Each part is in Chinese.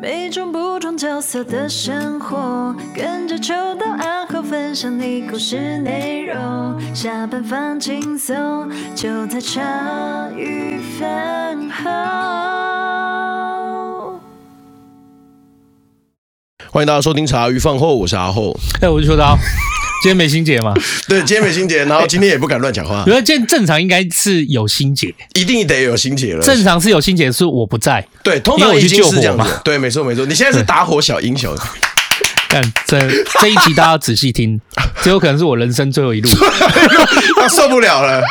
每种不同角色的生活，跟着秋到暗号分享你故事内容。下班放轻松，就在茶余饭后。欢迎大家收听茶余饭后，我是阿后，哎，我是秋刀。今天没心结嘛？对，今天没心结，然后今天也不敢乱讲话。因为今天正常应该是有心结，一定得有心结了。正常是有心结，是我不在。对，通常已经是这样子。对，没错没错。你现在是打火小英雄。看这这一集大家要仔细听，这有可能是我人生最后一路，他受不了了。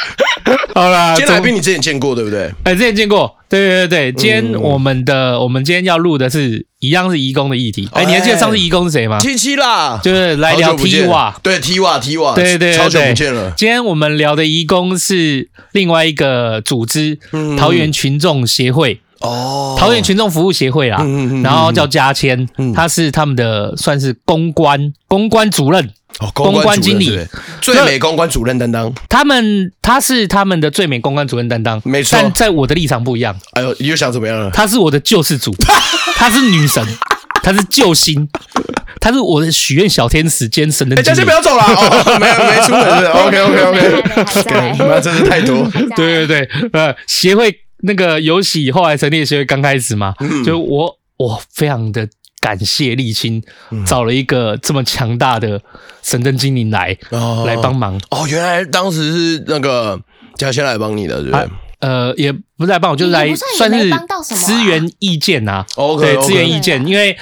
好啦，今天来宾你之前见过对不对？哎，之前见过。对对对，今天我们的、嗯、我们今天要录的是一样是移工的议题。哎，你还记得上次移工是谁吗？七七啦，就是来聊 TIWA。对 TIWA TIWA，对对对，好久不见了。今天我们聊的移工是另外一个组织，嗯、桃园群众协会。哦，桃园群众服务协会啦，嗯嗯然后叫嘉谦，嗯、他是他们的算是公关公关主任。哦，公关经理，最美公关主任担当。他们他是他们的最美公关主任担当，没错。但在我的立场不一样。哎呦，你又想怎么样了？他是我的救世主，他是女神，他是救星，他是我的许愿小天使兼神的。哎，嘉谦不要走了，没有没出门。OK OK OK，那真是太多。对对对，呃，协会那个有喜后来成立的协会刚开始嘛，就我我非常的。感谢沥青找了一个这么强大的神灯精灵来、哦、来帮忙哦，原来当时是那个嘉轩来帮你的，对不对？呃，也不是来帮我，就是来算是支援意见呐。对，支援意见，因为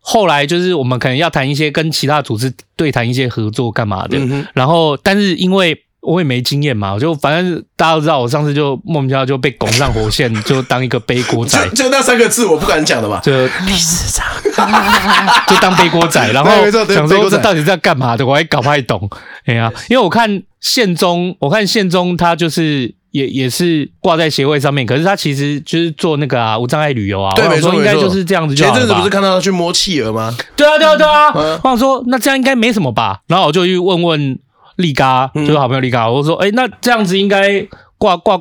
后来就是我们可能要谈一些跟其他组织对谈一些合作干嘛的，嗯、然后但是因为。我也没经验嘛，我就反正大家都知道，我上次就莫名其妙就被拱上火线，就当一个背锅仔就，就那三个字我不敢讲的嘛，就历史上，就当背锅仔，然后想说这到底在干嘛的，我还搞不太懂。哎呀，因为我看宪宗，我看宪宗他就是也也是挂在协会上面，可是他其实就是做那个啊无障碍旅游啊，对，没错，应该就是这样子就。前阵子不是看到他去摸企鹅吗？对啊，对啊，对啊。嗯、我想说那这样应该没什么吧，然后我就去问问。力嘎，就是好朋友力嘎，我说，哎，那这样子应该挂挂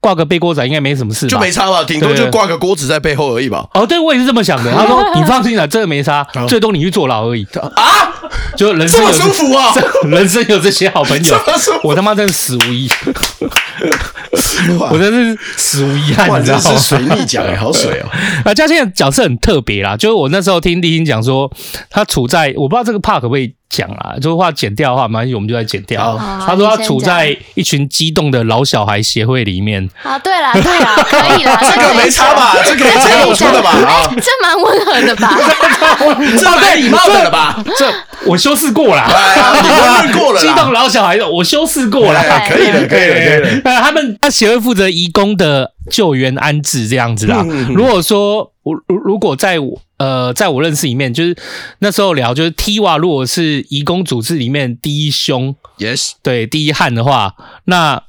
挂个背锅仔，应该没什么事吧？就没差吧，顶多就挂个锅子在背后而已吧。哦，对，我也是这么想的。他说，你放心啦，这个没差，最多你去坐牢而已。啊，就人生有这么舒服啊！人生有这些好朋友，我他妈真是死无遗，我真是死无遗憾，你知道吗？水逆奖哎，好水哦。啊，嘉庆的角色很特别啦，就是我那时候听立青讲说，他处在我不知道这个 part 可不可以。讲啊，这个话剪掉的话，没关系，我们就来剪掉。他说他处在一群激动的老小孩协会里面。啊，对啦，对啦，可以啦，这个没差吧？这个节目出的吧？啊，这蛮温和的吧？这蛮礼貌的了吧？这我修饰过了，你问过了。激动老小孩的，我修饰过了，可以了，可以了，可以了。他们他协会负责移工的救援安置这样子啦。如果说我如如果在我。呃，在我认识里面，就是那时候聊，就是 TIWA 如果是移工组织里面第一凶，yes，对，第一汉的话，那。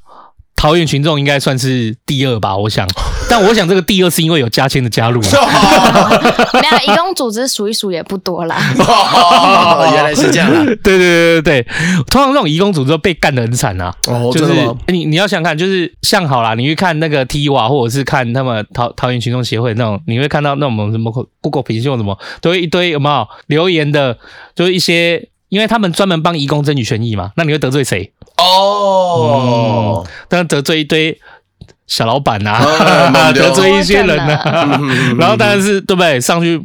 桃园群众应该算是第二吧，我想，但我想这个第二是因为有嘉谦的加入。没有，移工组织数一数也不多啦。哦，原来是这样。对对对对对，通常这种移工组织都被干得很惨啊。哦，就是你你要想看，就是像好啦，你去看那个 TIWA 或者是看他们桃桃园群众协会那种，你会看到那种什么 Google 评论什么，都会一堆有没有留言的，就是一些。因为他们专门帮移工争取权益嘛，那你会得罪谁？哦，当然、嗯、得罪一堆小老板 呐、得罪一些人呐、啊，然后当然是对不对？上去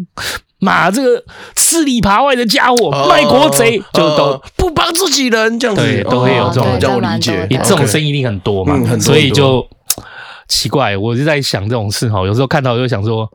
骂这个吃里扒外的家伙，哦、卖国贼，就都不帮自己人，这样子。对，都会有这种，叫我理解，你这种声音一定很多嘛，嗯、所以就。奇怪，我就在想这种事哈，有时候看到就想说，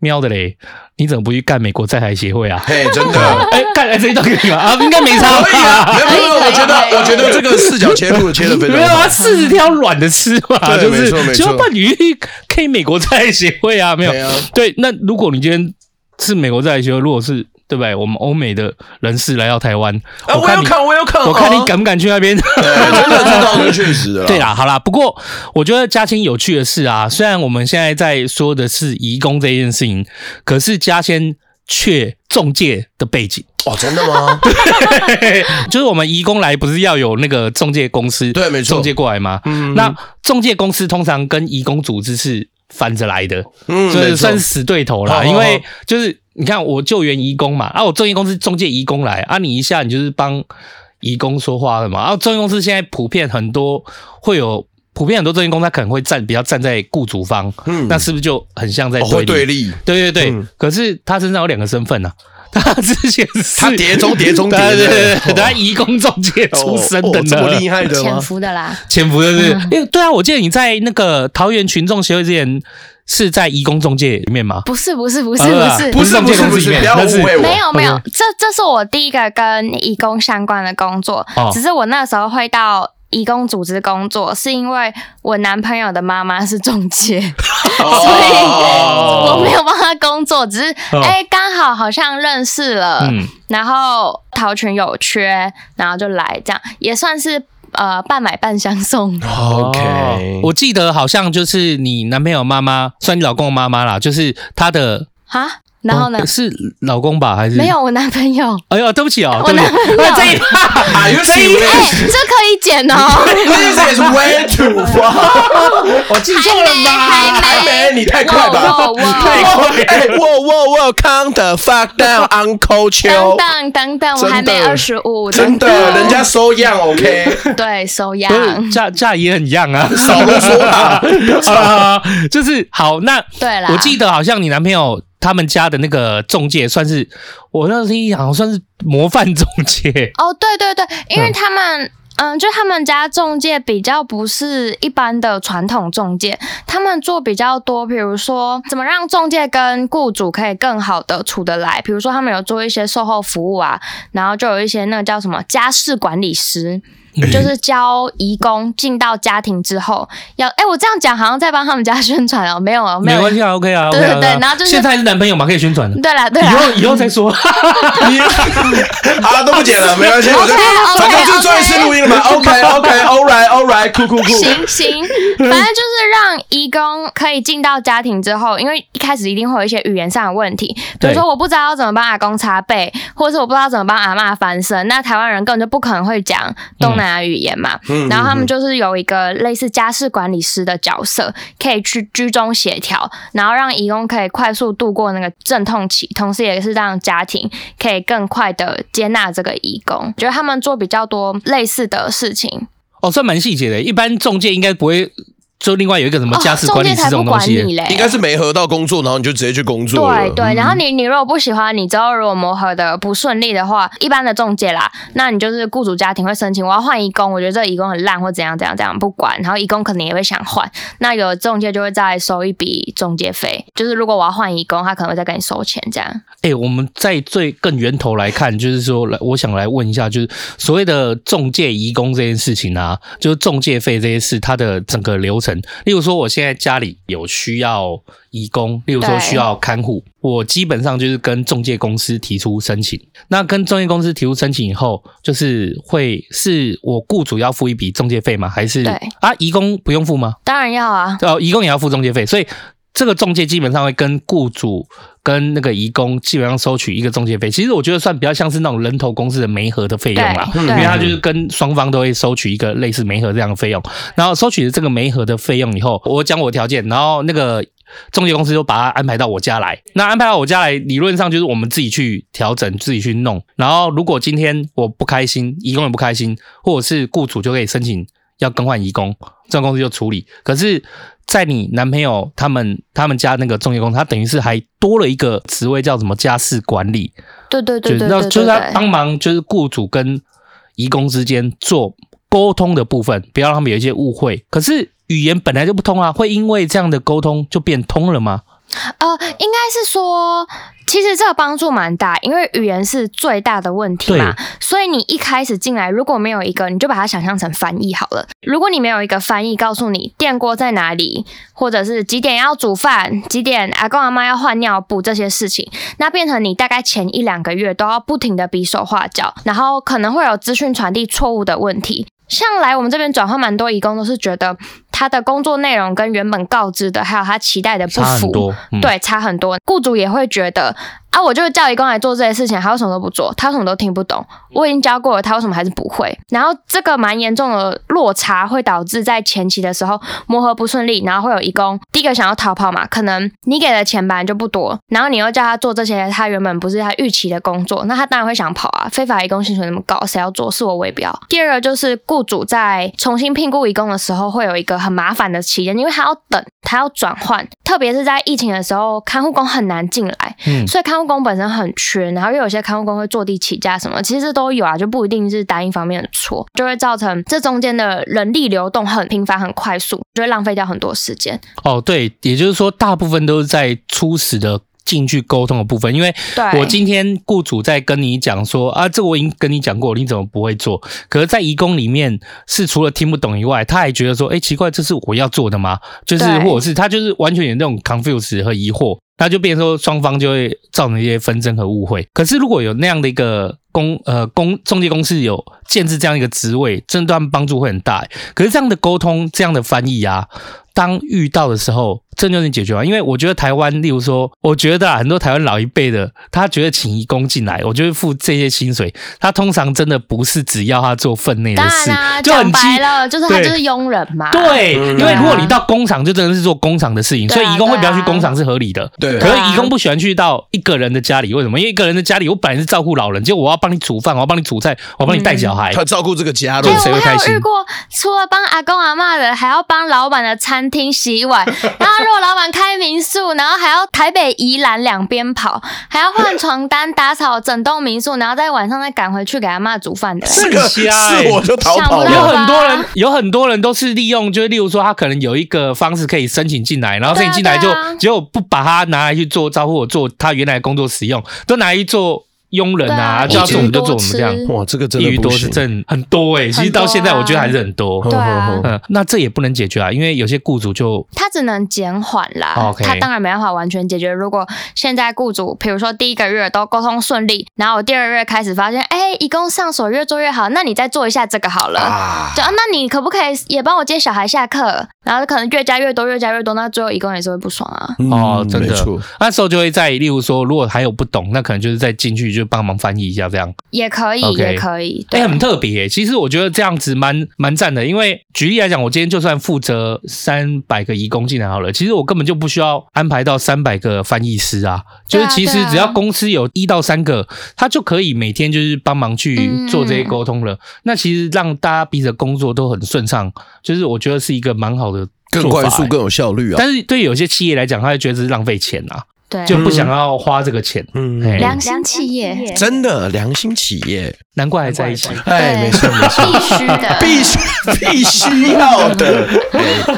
喵的嘞，你怎么不去干美国在台协会啊？嘿，真的，哎，干来这一段可以吗？啊，应该没差，吧啊。没有没有，我觉得我觉得这个视角切入切的非常好。没有啊，柿子挑软的吃嘛，就是就要办鱼 可以美国在台协会啊，没有。对，那如果你今天是美国在台协会，如果是。对不对？我们欧美的人士来到台湾，我看，我要看，我要看，我看你敢不敢去那边？真的，这倒是确实的。对啦，好啦，不过我觉得嘉谦有趣的是啊，虽然我们现在在说的是移工这件事情，可是嘉谦却中介的背景哦，真的吗？对，就是我们移工来，不是要有那个中介公司对，没错，中介过来吗？嗯，那中介公司通常跟移工组织是反着来的，嗯，就是算是死对头啦，因为就是。你看我救援移工嘛，啊，我中介公司中介移工来，啊，你一下你就是帮移工说话的嘛，啊，中介公司现在普遍很多会有。普遍很多中介公司他可能会站比较站在雇主方，嗯，那是不是就很像在对立？哦、对立，对对对。嗯、可是他身上有两个身份呢、啊，他之前是他叠中叠中谍，对对对，哦、他移工中介出身的，这么厉害的吗？潜伏的啦，潜伏的是，因为对啊，我记得你在那个桃园群众协会之前是在移工中介里面吗？不是不是不是不是。不是不是不是，不要误会我，没有没有，这这是我第一个跟移工相关的工作，哦、只是我那时候会到。移工组织工作是因为我男朋友的妈妈是中介，所以我没有帮他工作，只是哎刚好好像认识了，然后桃群有缺，然后就来这样，也算是呃半买半相送。OK，我记得好像就是你男朋友妈妈算你老公的妈妈啦，就是他的哈。然后呢？是老公吧？还是没有我男朋友？哎呦，对不起哦，我男朋友 这一趴，哎，这可以剪哦。This is way too far。我记错了吗？还没，你太快吧？太快！哎，我我我 count the fuck down，Uncle 秋。等等等等，我还没二十五。真的，人家收样，OK？对，收样。价价也很样啊，少啰嗦啊。就是好，那对啦，我记得好像你男朋友。他们家的那个中介算是，我那时一想算是模范中介。哦，对对对，因为他们嗯，嗯，就他们家中介比较不是一般的传统中介，他们做比较多，比如说怎么让中介跟雇主可以更好的处得来，比如说他们有做一些售后服务啊，然后就有一些那个叫什么家事管理师。就是教义工进到家庭之后要，哎，我这样讲好像在帮他们家 宣传哦，没有啊，没有，没关系啊，OK 啊，对对对，然后就是现在是男朋友嘛，可以宣传的，对了对了，以后以后再说，好了都不剪了，没关系，我就反正就做一次录音了嘛，OK OK，All right All right，酷酷酷，行行，反正就是让义工可以进到家庭之后，因为一开始一定会有一些语言上的问题，比如说我不知道要怎么帮阿公擦背，或者是我不知道怎么帮阿嬷翻身，那台湾人根本就不可能会讲东南。语言嘛，然后他们就是有一个类似家事管理师的角色，可以去居中协调，然后让义工可以快速度过那个阵痛期，同时也是让家庭可以更快的接纳这个义工。觉得他们做比较多类似的事情，哦，算蛮细节的，一般中介应该不会。就另外有一个什么家事管理师这种东西，哦、应该是没合到工作，然后你就直接去工作。对对，然后你你如果不喜欢，你之后如果磨合的不顺利的话，一般的中介啦，那你就是雇主家庭会申请，我要换义工，我觉得这个移工很烂或怎样怎样怎样，不管，然后义工可能也会想换，那有中介就会再收一笔中介费，就是如果我要换义工，他可能会再跟你收钱这样。哎、欸，我们在最更源头来看，就是说，来，我想来问一下，就是所谓的中介义工这件事情啊，就是中介费这些事，它的整个流程，例如说我。现在家里有需要义工，例如说需要看护，我基本上就是跟中介公司提出申请。那跟中介公司提出申请以后，就是会是我雇主要付一笔中介费吗？还是对啊，义工不用付吗？当然要啊，哦，义工也要付中介费，所以这个中介基本上会跟雇主跟那个移工基本上收取一个中介费。其实我觉得算比较像是那种人头公司的媒合的费用啦，因为他就是跟双方都会收取一个类似媒合这样的费用。然后收取了这个媒合的费用以后，我讲我条件，然后那个。中介公司就把他安排到我家来，那安排到我家来，理论上就是我们自己去调整，自己去弄。然后如果今天我不开心，移工也不开心，或者是雇主就可以申请要更换移工，中介公司就处理。可是，在你男朋友他们他们家那个中介公司，他等于是还多了一个职位，叫什么家事管理？对对对对，对，对，就是他帮忙，就是雇主跟移工之间做沟通的部分，不要让他们有一些误会。可是。语言本来就不通啊，会因为这样的沟通就变通了吗？呃，应该是说，其实这个帮助蛮大，因为语言是最大的问题嘛。所以你一开始进来，如果没有一个，你就把它想象成翻译好了。如果你没有一个翻译告诉你电锅在哪里，或者是几点要煮饭，几点阿公阿妈要换尿布这些事情，那变成你大概前一两个月都要不停的比手画脚，然后可能会有资讯传递错误的问题。像来我们这边转换蛮多移工都是觉得他的工作内容跟原本告知的还有他期待的不符，对，差很多。雇主也会觉得啊，我就是叫义工来做这些事情，他为什么都不做？他为什么都听不懂？我已经教过了，他为什么还是不会？然后这个蛮严重的落差会导致在前期的时候磨合不顺利，然后会有义工第一个想要逃跑嘛，可能你给的钱本来就不多，然后你又叫他做这些他原本不是他预期的工作，那他当然会想跑啊。非法移工薪水那么高，谁要做？是我我也不要。第二个就是雇主在重新聘雇移工的时候会有一个很麻烦的期间，因为他要等，他要转换，特别是在疫情的时候，看护工很难进来，嗯，所以看护工本身很缺，然后又有些看护工会坐地起价什么，其实都有啊，就不一定是单一方面的错，就会造成这中间的人力流动很频繁、很快速，就会浪费掉很多时间。哦，对，也就是说，大部分都是在初始的。进去沟通的部分，因为我今天雇主在跟你讲说啊，这个我已经跟你讲过，你怎么不会做？可是，在移工里面是除了听不懂以外，他还觉得说，哎，奇怪，这是我要做的吗？就是或者是他就是完全有那种 confuse 和疑惑，那就变成说双方就会造成一些纷争和误会。可是如果有那样的一个公呃公中介公司有建置这样一个职位，真的帮助会很大。可是这样的沟通，这样的翻译啊，当遇到的时候。这就能解决完？因为我觉得台湾，例如说，我觉得啊，很多台湾老一辈的，他觉得请义工进来，我就会付这些薪水。他通常真的不是只要他做分内的事，啊、就很白了，就是他就是佣人嘛。对，因为如果你到工厂，就真的是做工厂的事情，所以义工会比较去工厂是合理的。对，可是义工不喜欢去到一个人的家里，为什么？因为一个人的家里，我本来是照顾老人，结果我要帮你煮饭，我要帮你煮菜，我要帮你带小孩，他照顾这个家，对，谁会开心？我有遇过，除了帮阿公阿妈的，还要帮老板的餐厅洗碗。然后如果老板开民宿，然后还要台北宜兰两边跑，还要换床单、打扫整栋民宿，然后在晚上再赶回去给阿妈煮饭的。这个是我就逃跑了。有很多人，有很多人都是利用，就是例如说，他可能有一个方式可以申请进来，然后申请进来就结果不把它拿来去做招呼，做他原来工作使用，都拿来做。佣人啊，叫做我们就做我们这样。哇，这个真的一鱼多吃真很多哎、欸，其实到现在我觉得还是很多。对啊，嗯，那这也不能解决啊，因为有些雇主就他只能减缓啦。他当然没办法完全解决。如果现在雇主，比如说第一个月都沟通顺利，然后我第二个月开始发现，哎、欸，移工上手越做越好，那你再做一下这个好了。啊，就啊，那你可不可以也帮我接小孩下课？然后可能越加越多，越加越多，那最后一共也是会不爽啊。嗯、哦，真的，那时候就会在，例如说，如果还有不懂，那可能就是再进去就帮忙翻译。一下这样也可以，Okay. 也可以，哎、欸，很特别。其实我觉得这样子蛮蛮赞的，因为举例来讲，我今天就算负责三百个移工进来好了，其实我根本就不需要安排到三百个翻译师啊。就是其实只要公司有一到三个，他就可以每天就是帮忙去做这些沟通了。嗯、那其实让大家彼此工作都很顺畅，就是我觉得是一个蛮好的、欸，更快速、更有效率啊。但是对有些企业来讲，他会觉得这是浪费钱啊。对，就不想要花这个钱。嗯，良心企业，真的良心企业，难怪还在一起。哎，没错没错，必须的，必须必须要的。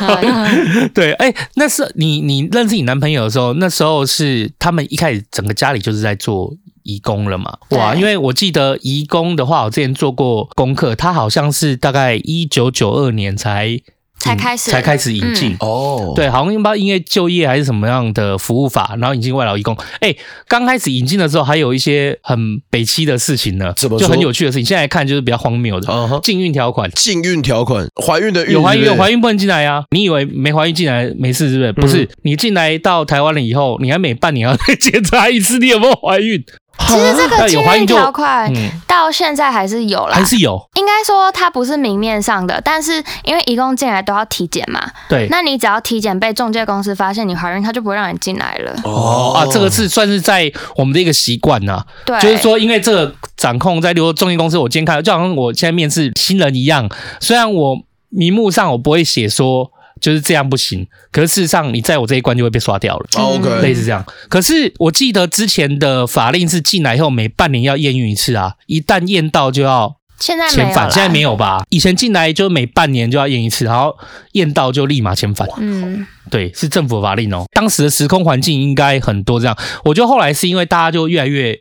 对，哎，那是你你认识你男朋友的时候，那时候是他们一开始整个家里就是在做移工了嘛？哇，因为我记得移工的话，我之前做过功课，他好像是大概一九九二年才。才开始，才开始引进哦，嗯、对，好像不知道因为就业还是什么样的服务法，然后引进外劳移工。哎，刚开始引进的时候，还有一些很北七的事情呢，怎么就很有趣的事情。现在看就是比较荒谬的，禁运条款，禁运条款，怀孕的孕有怀孕有怀孕不能进来呀、啊？你以为没怀孕进来没事是不是？不是，嗯、你进来到台湾了以后，你还每半年要再 检查一次你有没有怀孕。其实这个禁运条款到现在还是有啦，还是有。应该说它不是明面上的，但是因为一共进来都要体检嘛，对。那你只要体检被中介公司发现你怀孕，他就不会让你进来了。哦啊，这个是算是在我们的一个习惯呐。对，就是说，因为这个掌控在，比如说仲介公司，我今天看，就好像我现在面试新人一样，虽然我名目上我不会写说。就是这样不行，可是事实上你在我这一关就会被刷掉了。OK，类似这样。可是我记得之前的法令是进来以后每半年要验孕一次啊，一旦验到就要现在遣返。现在没有吧？以前进来就每半年就要验一次，然后验到就立马遣返。嗯，对，是政府法令哦。当时的时空环境应该很多这样。我觉得后来是因为大家就越来越，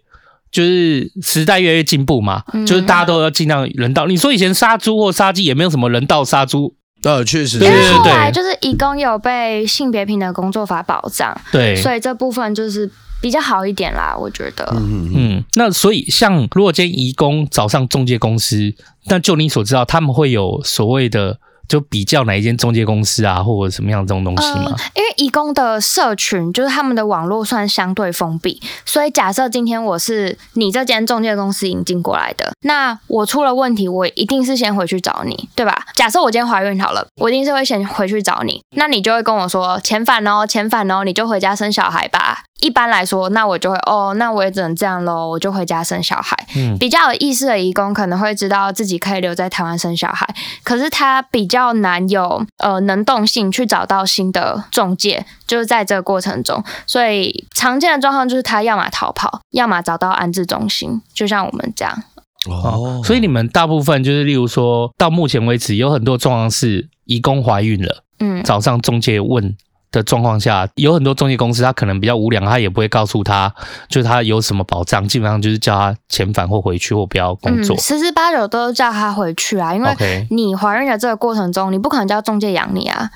就是时代越来越进步嘛，嗯、就是大家都要尽量人道。你说以前杀猪或杀鸡也没有什么人道杀猪。呃，确实，对对对，后来就是移工有被性别平等工作法保障，对，所以这部分就是比较好一点啦，我觉得。嗯嗯，那所以像如果今天移工找上中介公司，那就你所知道，他们会有所谓的就比较哪一间中介公司啊，或者什么样这种东西吗？因为移工的社群就是他们的网络算相对封闭，所以假设今天我是你这间中介公司引进过来的，那我出了问题，我一定是先回去找你，对吧？假设我今天怀孕好了，我一定是会先回去找你，那你就会跟我说遣返哦，遣返哦，你就回家生小孩吧。一般来说，那我就会哦，那我也只能这样喽，我就回家生小孩。嗯，比较有意识的义工可能会知道自己可以留在台湾生小孩，可是他比较难有呃能动性去找到新的中介，就是在这个过程中，所以常见的状况就是他要么逃跑，要么找到安置中心，就像我们这样。哦，所以你们大部分就是例如说到目前为止，有很多状况是移工怀孕了，嗯，早上中介问。的状况下，有很多中介公司，他可能比较无良，他也不会告诉他，就是他有什么保障，基本上就是叫他遣返或回去或不要工作，嗯、十之八九都叫他回去啊，因为你怀孕的这个过程中，你不可能叫中介养你啊。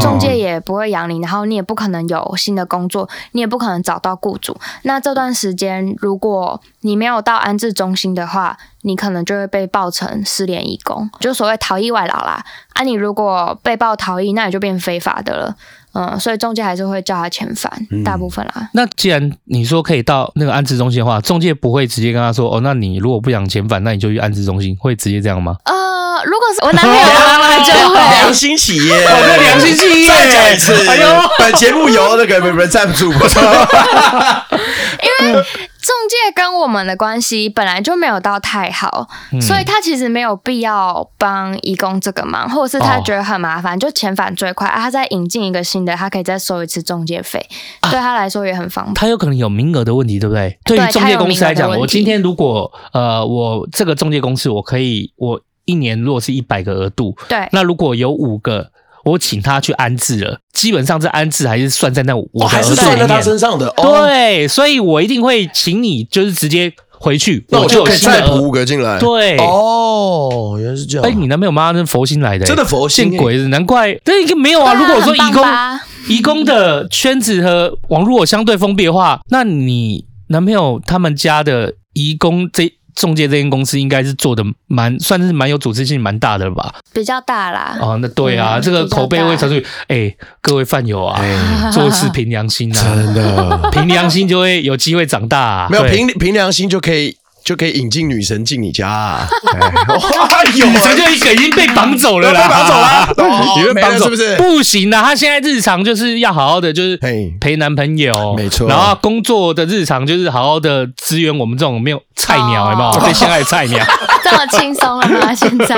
中介也不会养你，然后你也不可能有新的工作，你也不可能找到雇主。那这段时间，如果你没有到安置中心的话，你可能就会被报成失联义工，就所谓逃逸外劳啦。啊，你如果被报逃逸，那你就变非法的了。嗯，所以中介还是会叫他遣返，大部分啦。嗯。那既然你说可以到那个安置中心的话，中介不会直接跟他说，哦，那你如果不想遣返，那你就去安置中心，会直接这样吗？呃。如果是我男朋友的话，就会良心企业，良心企业，再讲一次。哎呦，本节目由那个本人赞助，不错。因为中介跟我们的关系本来就没有到太好，嗯、所以他其实没有必要帮移工这个忙，或者是他觉得很麻烦，哦、就遣返最快啊。他再引进一个新的，他可以再收一次中介费，啊、对他来说也很方便。他有可能有名额的问题，对不对？对于中介公司来讲，我今天如果呃，我这个中介公司，我可以我。一年如果是一百个额度，对，那如果有五个，我请他去安置了，基本上这安置还是算在那五个额度里面，还是算在他身上的。对，所以我一定会请你，就是直接回去，那我就可以再补五个进来。对，哦，原来是这样。哎，你男朋友妈是佛心来的，真的佛心，见鬼了，难怪。但一个没有啊。如果说移工，移工的圈子和网络相对封闭的话，那你男朋友他们家的移工这。仲介这间公司应该是做的蛮，算是蛮有组织性、蛮大的了吧？比较大啦。哦，那对啊，嗯、这个口碑会传出去。哎、欸，各位饭友啊，欸、做事凭良心啊，真的，凭良心就会有机会长大、啊。没有凭凭良心就可以。就可以引进女神进你家，啊，哇，有女神就一个已经被绑走了啦，绑走了，你被绑走是不是？不行啊，她现在日常就是要好好的，就是陪男朋友，没错。然后工作的日常就是好好的支援我们这种没有菜鸟，有没有？被陷害的菜鸟，这么轻松了吗？现在？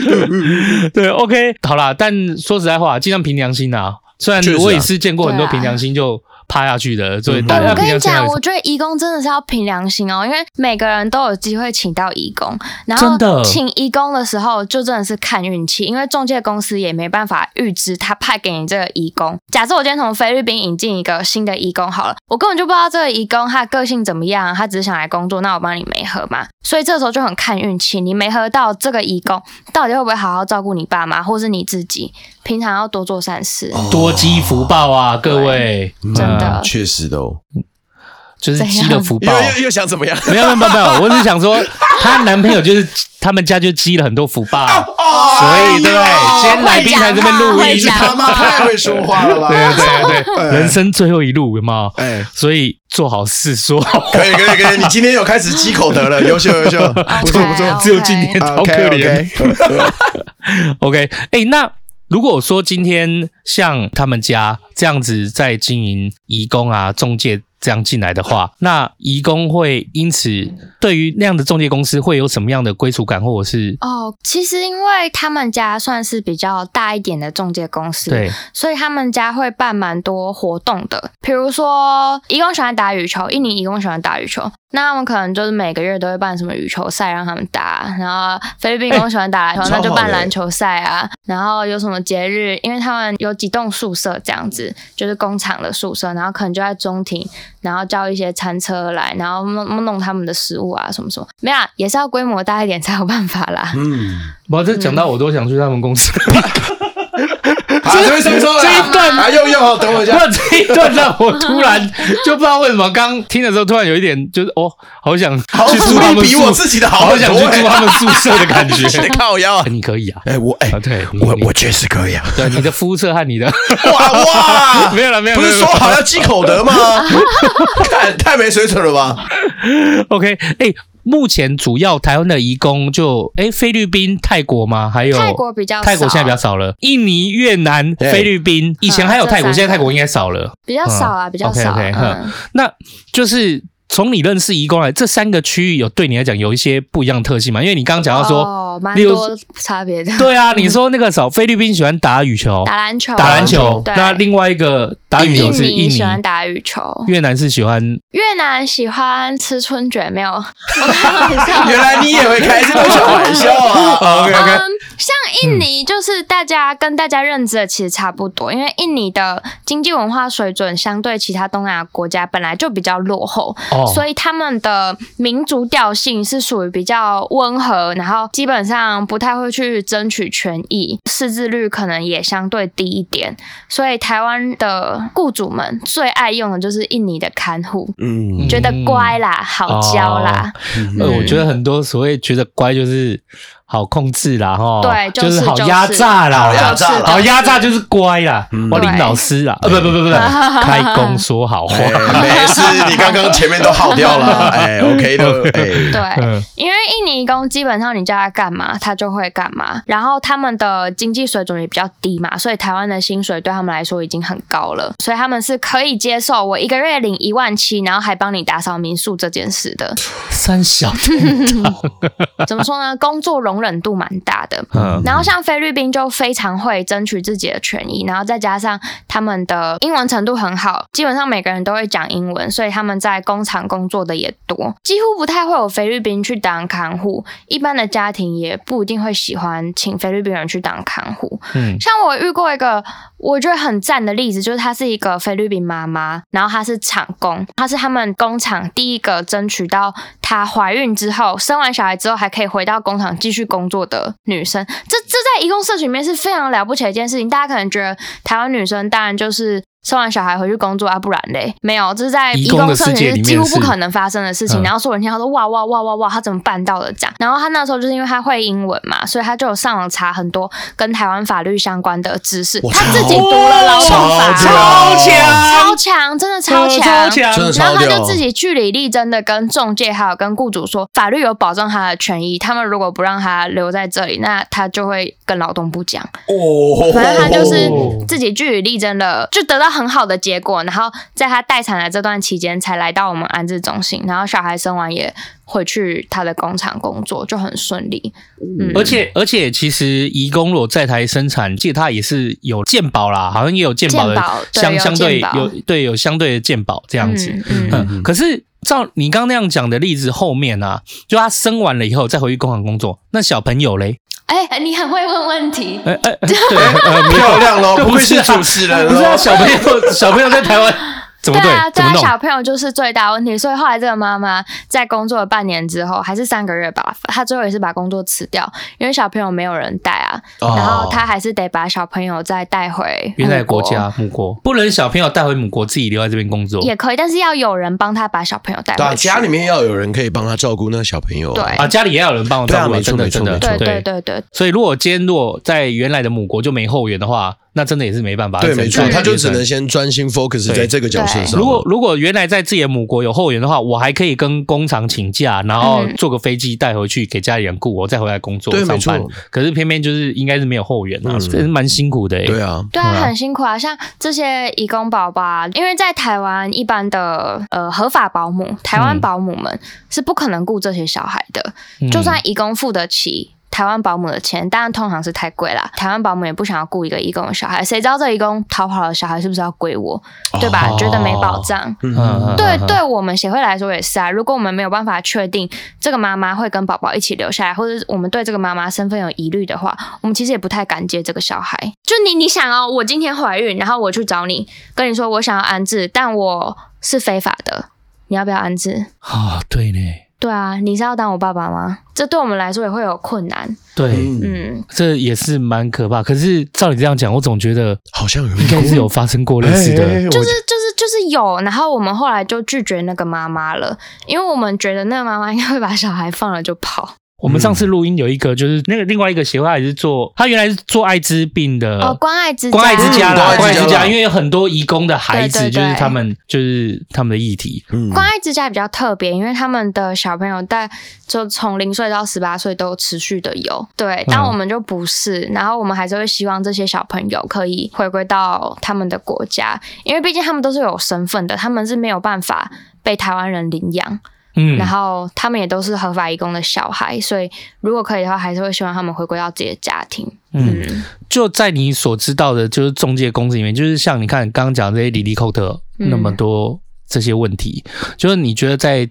对，OK，好啦。但说实在话，尽量凭良心啊。虽然我也是见过很多凭良心就。趴下去的，所以大家、嗯、我跟你讲，我觉得义工真的是要凭良心哦，因为每个人都有机会请到义工，然后请义工的时候就真的是看运气，因为中介公司也没办法预知他派给你这个义工。假设我今天从菲律宾引进一个新的义工好了，我根本就不知道这个义工他个性怎么样，他只是想来工作，那我帮你没合嘛。所以这时候就很看运气，你没合到这个义工到底会不会好好照顾你爸妈，或是你自己，平常要多做善事，多积福报啊，各位，真的。确实的哦，就是积了福报，又又想怎么样？没有没有没有，我只是想说，她男朋友就是他们家就积了很多福报，所以对不对？今天来宾来这边录音，他妈太会说话了吧？对对对，人生最后一路有没有？哎，所以做好事说，可以可以可以，你今天有开始积口德了，优 秀优秀，不错不错，只有今天好可怜。OK，哎，那。如果说今天像他们家这样子在经营移工啊、中介这样进来的话，那移工会因此对于那样的中介公司会有什么样的归属感，或者是？哦，其实因为他们家算是比较大一点的中介公司，对，所以他们家会办蛮多活动的，比如说移工喜欢打羽球，印尼移工喜欢打羽球。那他们可能就是每个月都会办什么羽球赛让他们打，然后菲律宾移工喜欢打篮球，欸、那就办篮球赛啊。然后有什么节日，因为他们有几栋宿舍这样子，就是工厂的宿舍，然后可能就在中庭，然后叫一些餐车来，然后弄弄他们的食物啊什么什么。没有、啊，也是要规模大一点才有办法啦。嗯，哇，这讲到我都想去他们公司。这边说说这一段啊，用用，等我一下。这一段让我突然就不知道为什么，刚听的时候突然有一点就是哦，好想去住他们比我自己的好，好想去住他们宿舍的感觉。靠腰，你可以啊？哎，我哎，对，我我确实可以啊。对，你的肤色和你的哇哇，没有了没有，不是说好要积口德吗？太太没水准了吧？OK，哎。目前主要台湾的移工就哎菲律宾、泰国吗？还有泰国比较少，泰国现在比较少了。印尼、越南、菲律宾，以前还有泰国，现在泰国应该少了，比较少啊，比较少。OK OK，那就是。从你认识移工来，这三个区域有对你来讲有一些不一样的特性吗？因为你刚刚讲到说，哦，蛮多差别的。对啊，你说那个时候菲律宾喜欢打羽球，打篮球，打篮球。那另外一个打羽球是印尼，印尼喜欢打羽球。越南是喜欢越南喜欢吃春卷，没有？原来你也会开这种小玩笑啊？OK OK。像印尼，就是大家跟大家认知的其实差不多，因为印尼的经济文化水准相对其他东南亚国家本来就比较落后。所以他们的民族调性是属于比较温和，然后基本上不太会去争取权益，识字率可能也相对低一点。所以台湾的雇主们最爱用的就是印尼的看护，嗯，觉得乖啦，好教啦。呃、哦，嗯、我觉得很多所谓觉得乖就是。好控制啦，齁，对，就是好压榨啦，好压榨，好压榨就是乖啦，我领老师啦，呃，不不不不不，开工说好话，没事，你刚刚前面都耗掉了，哎，OK 的，对，因为印尼工基本上你叫他干嘛，他就会干嘛，然后他们的经济水准也比较低嘛，所以台湾的薪水对他们来说已经很高了，所以他们是可以接受我一个月领一万七，然后还帮你打扫民宿这件事的。三小，怎么说呢？工作容。容忍度蛮大的，嗯。然后像菲律宾就非常会争取自己的权益，然后再加上他们的英文程度很好，基本上每个人都会讲英文，所以他们在工厂工作的也多，几乎不太会有菲律宾去当看护，一般的家庭也不一定会喜欢请菲律宾人去当看护。嗯，像我遇过一个我觉得很赞的例子，就是她是一个菲律宾妈妈，然后她是厂工，她是他们工厂第一个争取到她怀孕之后生完小孩之后还可以回到工厂继续工作的女生，这这在义工社群里面是非常了不起的一件事情。大家可能觉得台湾女生当然就是。生完小孩回去工作啊，不然嘞，没有，这是在移工社群是几乎不可能发生的事情。然后所有人听他说哇哇哇哇哇，他怎么办到的这样？然后他那时候就是因为他会英文嘛，所以他就有上网查很多跟台湾法律相关的知识。他自己读了劳动法，超强，超强，真的超强，超强。然后他就自己据理力争的跟中介还有跟雇主说，法律有保障他的权益。他们如果不让他留在这里，那他就会跟劳动部讲。哦，反正他就是自己据理力争的，就得到。很好的结果，然后在他待产的这段期间，才来到我们安置中心，然后小孩生完也回去他的工厂工作，就很顺利。嗯，而且而且，其实移工如果在台生产，记得他也是有健保啦，好像也有健保的相相对有对有相对的健保这样子。嗯，嗯，可是照你刚刚那样讲的例子后面啊，就他生完了以后再回去工厂工作，那小朋友嘞？哎、欸，你很会问问题，哎哎，对，漂亮喽，不愧是主持人，不是啊，小朋友，小朋友在台湾。对，对啊，对啊，小朋友就是最大问题，所以后来这个妈妈在工作了半年之后，还是三个月吧，她最后也是把工作辞掉，因为小朋友没有人带啊，哦、然后她还是得把小朋友再带回原来国家母国，不能小朋友带回母国自己留在这边工作。也可以，但是要有人帮她把小朋友带回去，家里面要有人可以帮她照顾那个小朋友，对。啊，家里也要有人帮我照顾，没错没错没错，对对对对，所以如果今天如果在原来的母国就没后援的话。那真的也是没办法。对，没错，他就只能先专心 focus 在这个角色上。如果如果原来在自己的母国有后援的话，我还可以跟工厂请假，然后坐个飞机带回去给家里人雇，我再回来工作上班。可是偏偏就是应该是没有后援啊，这是蛮辛苦的。对啊，对啊，很辛苦啊。像这些义工宝宝，因为在台湾一般的呃合法保姆，台湾保姆们是不可能雇这些小孩的，就算义工付得起。台湾保姆的钱，当然通常是太贵啦。台湾保姆也不想要雇一个义工的小孩，谁知道这义工逃跑的小孩是不是要归我？对吧？哦、觉得没保障。嗯、对，对我们协会来说也是啊。如果我们没有办法确定这个妈妈会跟宝宝一起留下来，或者我们对这个妈妈身份有疑虑的话，我们其实也不太敢接这个小孩。就你，你想哦，我今天怀孕，然后我去找你，跟你说我想要安置，但我是非法的，你要不要安置？啊、哦，对呢。对啊，你是要当我爸爸吗？这对我们来说也会有困难。对，嗯，这也是蛮可怕。可是照你这样讲，我总觉得好像有应该 是有发生过类似的，就是就是就是有。然后我们后来就拒绝那个妈妈了，因为我们觉得那个妈妈应该会把小孩放了就跑。我们上次录音有一个，就是那个另外一个协会，他也是做，他原来是做艾滋病的哦，关爱之关爱之家啦，关爱之家，因为有很多移工的孩子，就是他们就是他们的议题。嗯，关爱之家比较特别，因为他们的小朋友在就从零岁到十八岁都持续的有，对，但我们就不是，然后我们还是会希望这些小朋友可以回归到他们的国家，因为毕竟他们都是有身份的，他们是没有办法被台湾人领养。嗯，然后他们也都是合法义工的小孩，所以如果可以的话，还是会希望他们回归到自己的家庭。嗯，嗯，就在你所知道的，就是中介公司里面，就是像你看刚刚讲的这些里里扣特那么多这些问题，嗯、就是你觉得在。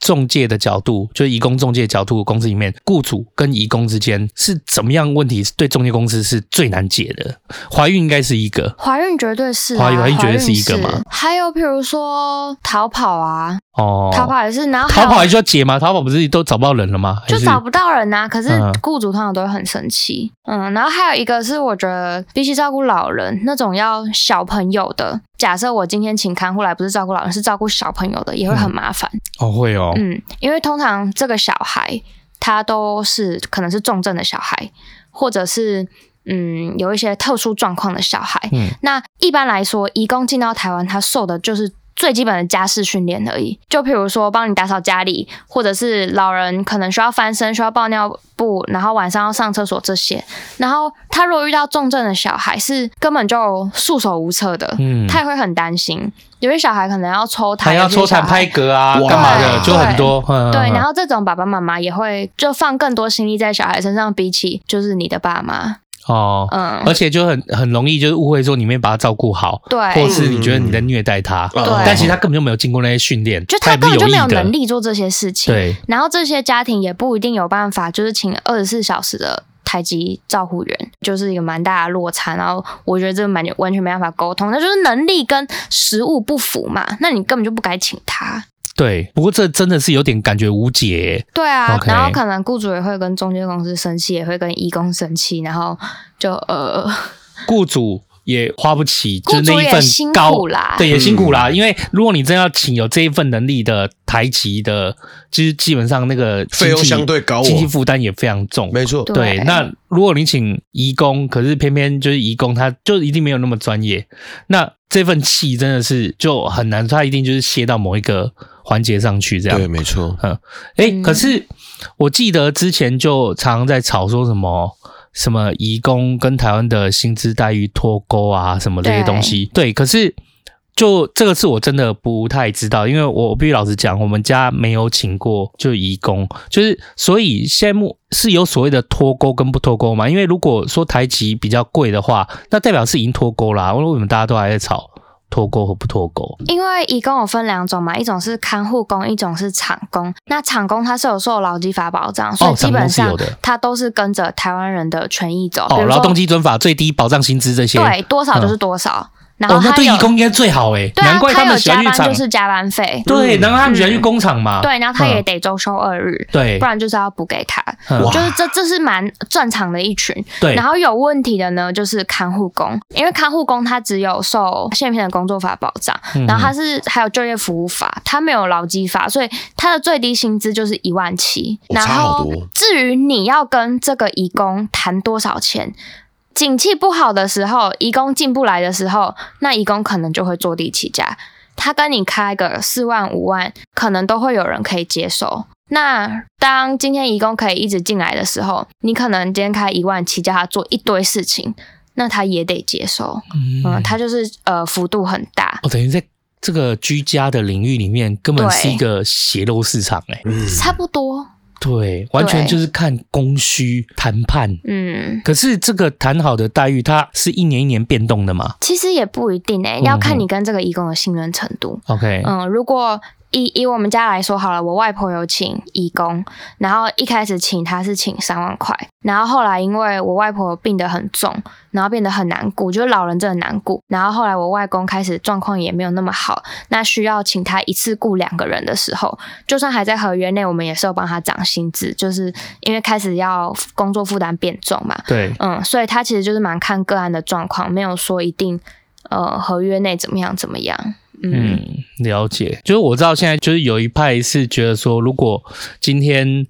仲介的角度，就移工中介角度，公司里面雇主跟移工之间是怎么样问题？对中介公司是最难解的。怀孕应该是一个，怀孕绝对是、啊，怀孕绝对是一个嘛。还有比如说逃跑啊，哦，逃跑也是，然后逃跑还需要解吗？逃跑不是都找不到人了吗？就找不到人呐、啊。可是雇主通常都会很生气。嗯，然后还有一个是，我觉得比起照顾老人那种要小朋友的。假设我今天请看护来，不是照顾老人，是照顾小朋友的，也会很麻烦、嗯。哦，会哦。嗯，因为通常这个小孩他都是可能是重症的小孩，或者是嗯有一些特殊状况的小孩。嗯，那一般来说，移工进到台湾，他受的就是。最基本的家事训练而已，就譬如说帮你打扫家里，或者是老人可能需要翻身、需要抱尿布，然后晚上要上厕所这些。然后他如果遇到重症的小孩，是根本就束手无策的，嗯，他也会很担心。有些小孩可能要抽痰，还要抽痰拍嗝啊，干嘛的，就很多。对，然后这种爸爸妈妈也会就放更多心力在小孩身上，比起就是你的爸妈。哦，嗯，而且就很很容易就是误会说你没把他照顾好，对，或是你觉得你在虐待他，对，但其实他根本就没有经过那些训练，就他根本就没有能力做这些事情，对。然后这些家庭也不一定有办法，就是请二十四小时的台籍照护员，就是一个蛮大的落差。然后我觉得这个蛮完全没办法沟通，那就是能力跟实物不符嘛，那你根本就不该请他。对，不过这真的是有点感觉无解。对啊，Okay. 然后可能雇主也会跟中介公司生气，也会跟义工生气，然后就呃，雇主也花不起，就那一份高，辛苦啦，对，也辛苦啦。嗯、因为如果你真要请有这一份能力的台籍的，其实基本上那个费用相对高，经济负担也非常重。没错，对。对那如果你请移工，可是偏偏就是移工，他就一定没有那么专业，那这份气真的是就很难，他一定就是泄到某一个。环节上去这样，对，没错。嗯，哎、欸，可是我记得之前就常常在吵说什么什么移工跟台湾的薪资待遇脱钩啊，什么这些东西。对，对，可是就这个是我真的不太知道，因为我必须老实讲，我们家没有请过就移工，就是所以现在是有所谓的脱钩跟不脱钩嘛？因为如果说台籍比较贵的话，那代表是已经脱钩啦。为什么大家都还在吵？脱钩和不脱钩？因为移工有分两种嘛，一种是看护工，一种是厂工。那厂工他是有受劳基法保障，所以基本上他都是跟着台湾人的权益走。哦，劳动基准法最低保障薪资这些，对，多少就是多少。嗯然后、哦、那对义工应该最好哎，对啊，难怪他们喜欢去加班就是加班费，对，然后他们喜欢去工厂嘛，对，然后他也得周休二日，对，不然就是要补给他，嗯、就是这这是蛮正常的一群，对。然后有问题的呢，就是看护工，因为看护工他只有受现片的工作法保障，然后他是还有就业服务法，他没有劳基法，所以他的最低薪资就是一万七。然后至于你要跟这个义工谈多少钱？景气不好的时候，移工进不来的时候，那移工可能就会坐地起价。他跟你开个四万五万，可能都会有人可以接受。那当今天移工可以一直进来的时候，你可能今天开一万七，叫他做一堆事情，那他也得接受。嗯，嗯，他就是呃幅度很大。哦，等于在这个居家的领域里面，根本是一个血肉市场哎、差不多。对，完全就是看供需谈判。嗯，可是这个谈好的待遇，它是一年一年变动的吗？其实也不一定诶、欸，要看你跟这个义工的信任程度。OK，嗯，如果以以我们家来说好了，我外婆有请义工，然后一开始请他是请三万块，然后后来因为我外婆病得很重，然后变得很难顾，就是老人真的难顾，然后后来我外公开始状况也没有那么好，那需要请他一次雇两个人的时候，就算还在合约内，我们也是有帮他涨薪资，就是因为开始要工作负担变重嘛。对，嗯，所以他其实就是蛮看个案的状况，没有说一定呃合约内怎么样怎么样。嗯，了解。就是我知道现在就是有一派是觉得说，如果今天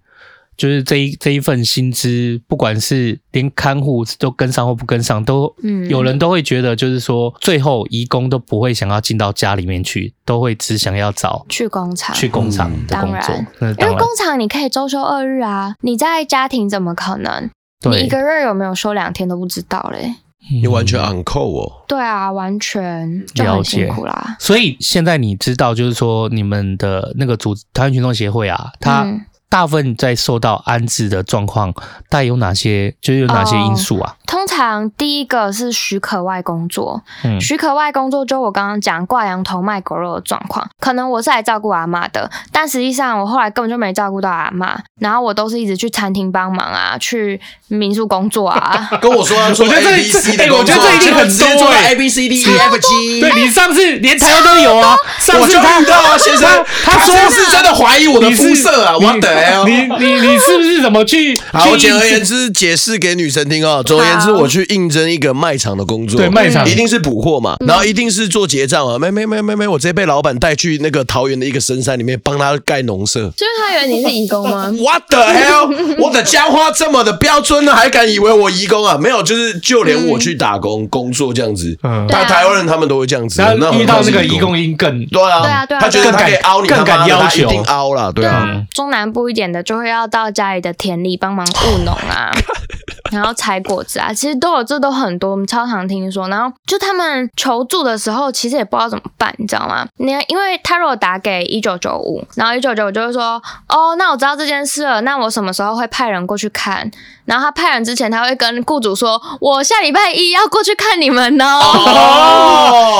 就是这一这一份薪资，不管是连看护都跟上或不跟上，都嗯，有人都会觉得就是说，最后移工都不会想要进到家里面去，都会只想要找去工厂去工厂的工作。嗯、因为工厂你可以周休二日啊，你在家庭怎么可能？对你一个月有没有休两天都不知道嘞。你完全 on call 哦？对啊，完全就很辛苦啦。所以现在你知道，就是说你们的那个组台湾群众协会啊，它。嗯大部分在受到安置的状况，大概有哪些？就是有哪些因素啊？哦、通常第一个是许可外工作，嗯，许可外工作就我刚刚讲挂羊头卖狗肉的状况，可能我是来照顾阿妈的，但实际上我后来根本就没照顾到阿妈，然后我都是一直去餐厅帮忙啊，去民宿工作啊。跟我说啊，我觉得这我觉得这一定很多哎，A B C D E F G，对你上次连台湾都有啊，上次他遇到啊，先生，他说是真的怀疑我的肤色啊，我的。你你你是不是怎么去？好，简而言之，解释给女生听哦。总而言之，我去应征一个卖场的工作，对，卖场一定是补货嘛，然后一定是做结账啊。没没没没没，我直接被老板带去那个桃园的一个深山里面帮他盖农舍。就是他以为你是义工吗？What the hell！我的家花这么的标准呢，还敢以为我义工啊？没有，就是就连我去打工工作这样子，嗯，台台湾人他们都会这样子。那遇到那个义工，应更对啊，对啊，对啊，他觉得他可以凹你，更敢要求，一定凹了，对啊。中南部一点的。就会要到家里的田里帮忙务农啊，然后采果子啊，其实都有，这都很多，我们超常听说。然后就他们求助的时候，其实也不知道怎么办，你知道吗？你因为他如果打给一九九五，然后一九九五就会说，哦，那我知道这件事了，那我什么时候会派人过去看？然后他派人之前，他会跟雇主说：“我下礼拜一要过去看你们哦。”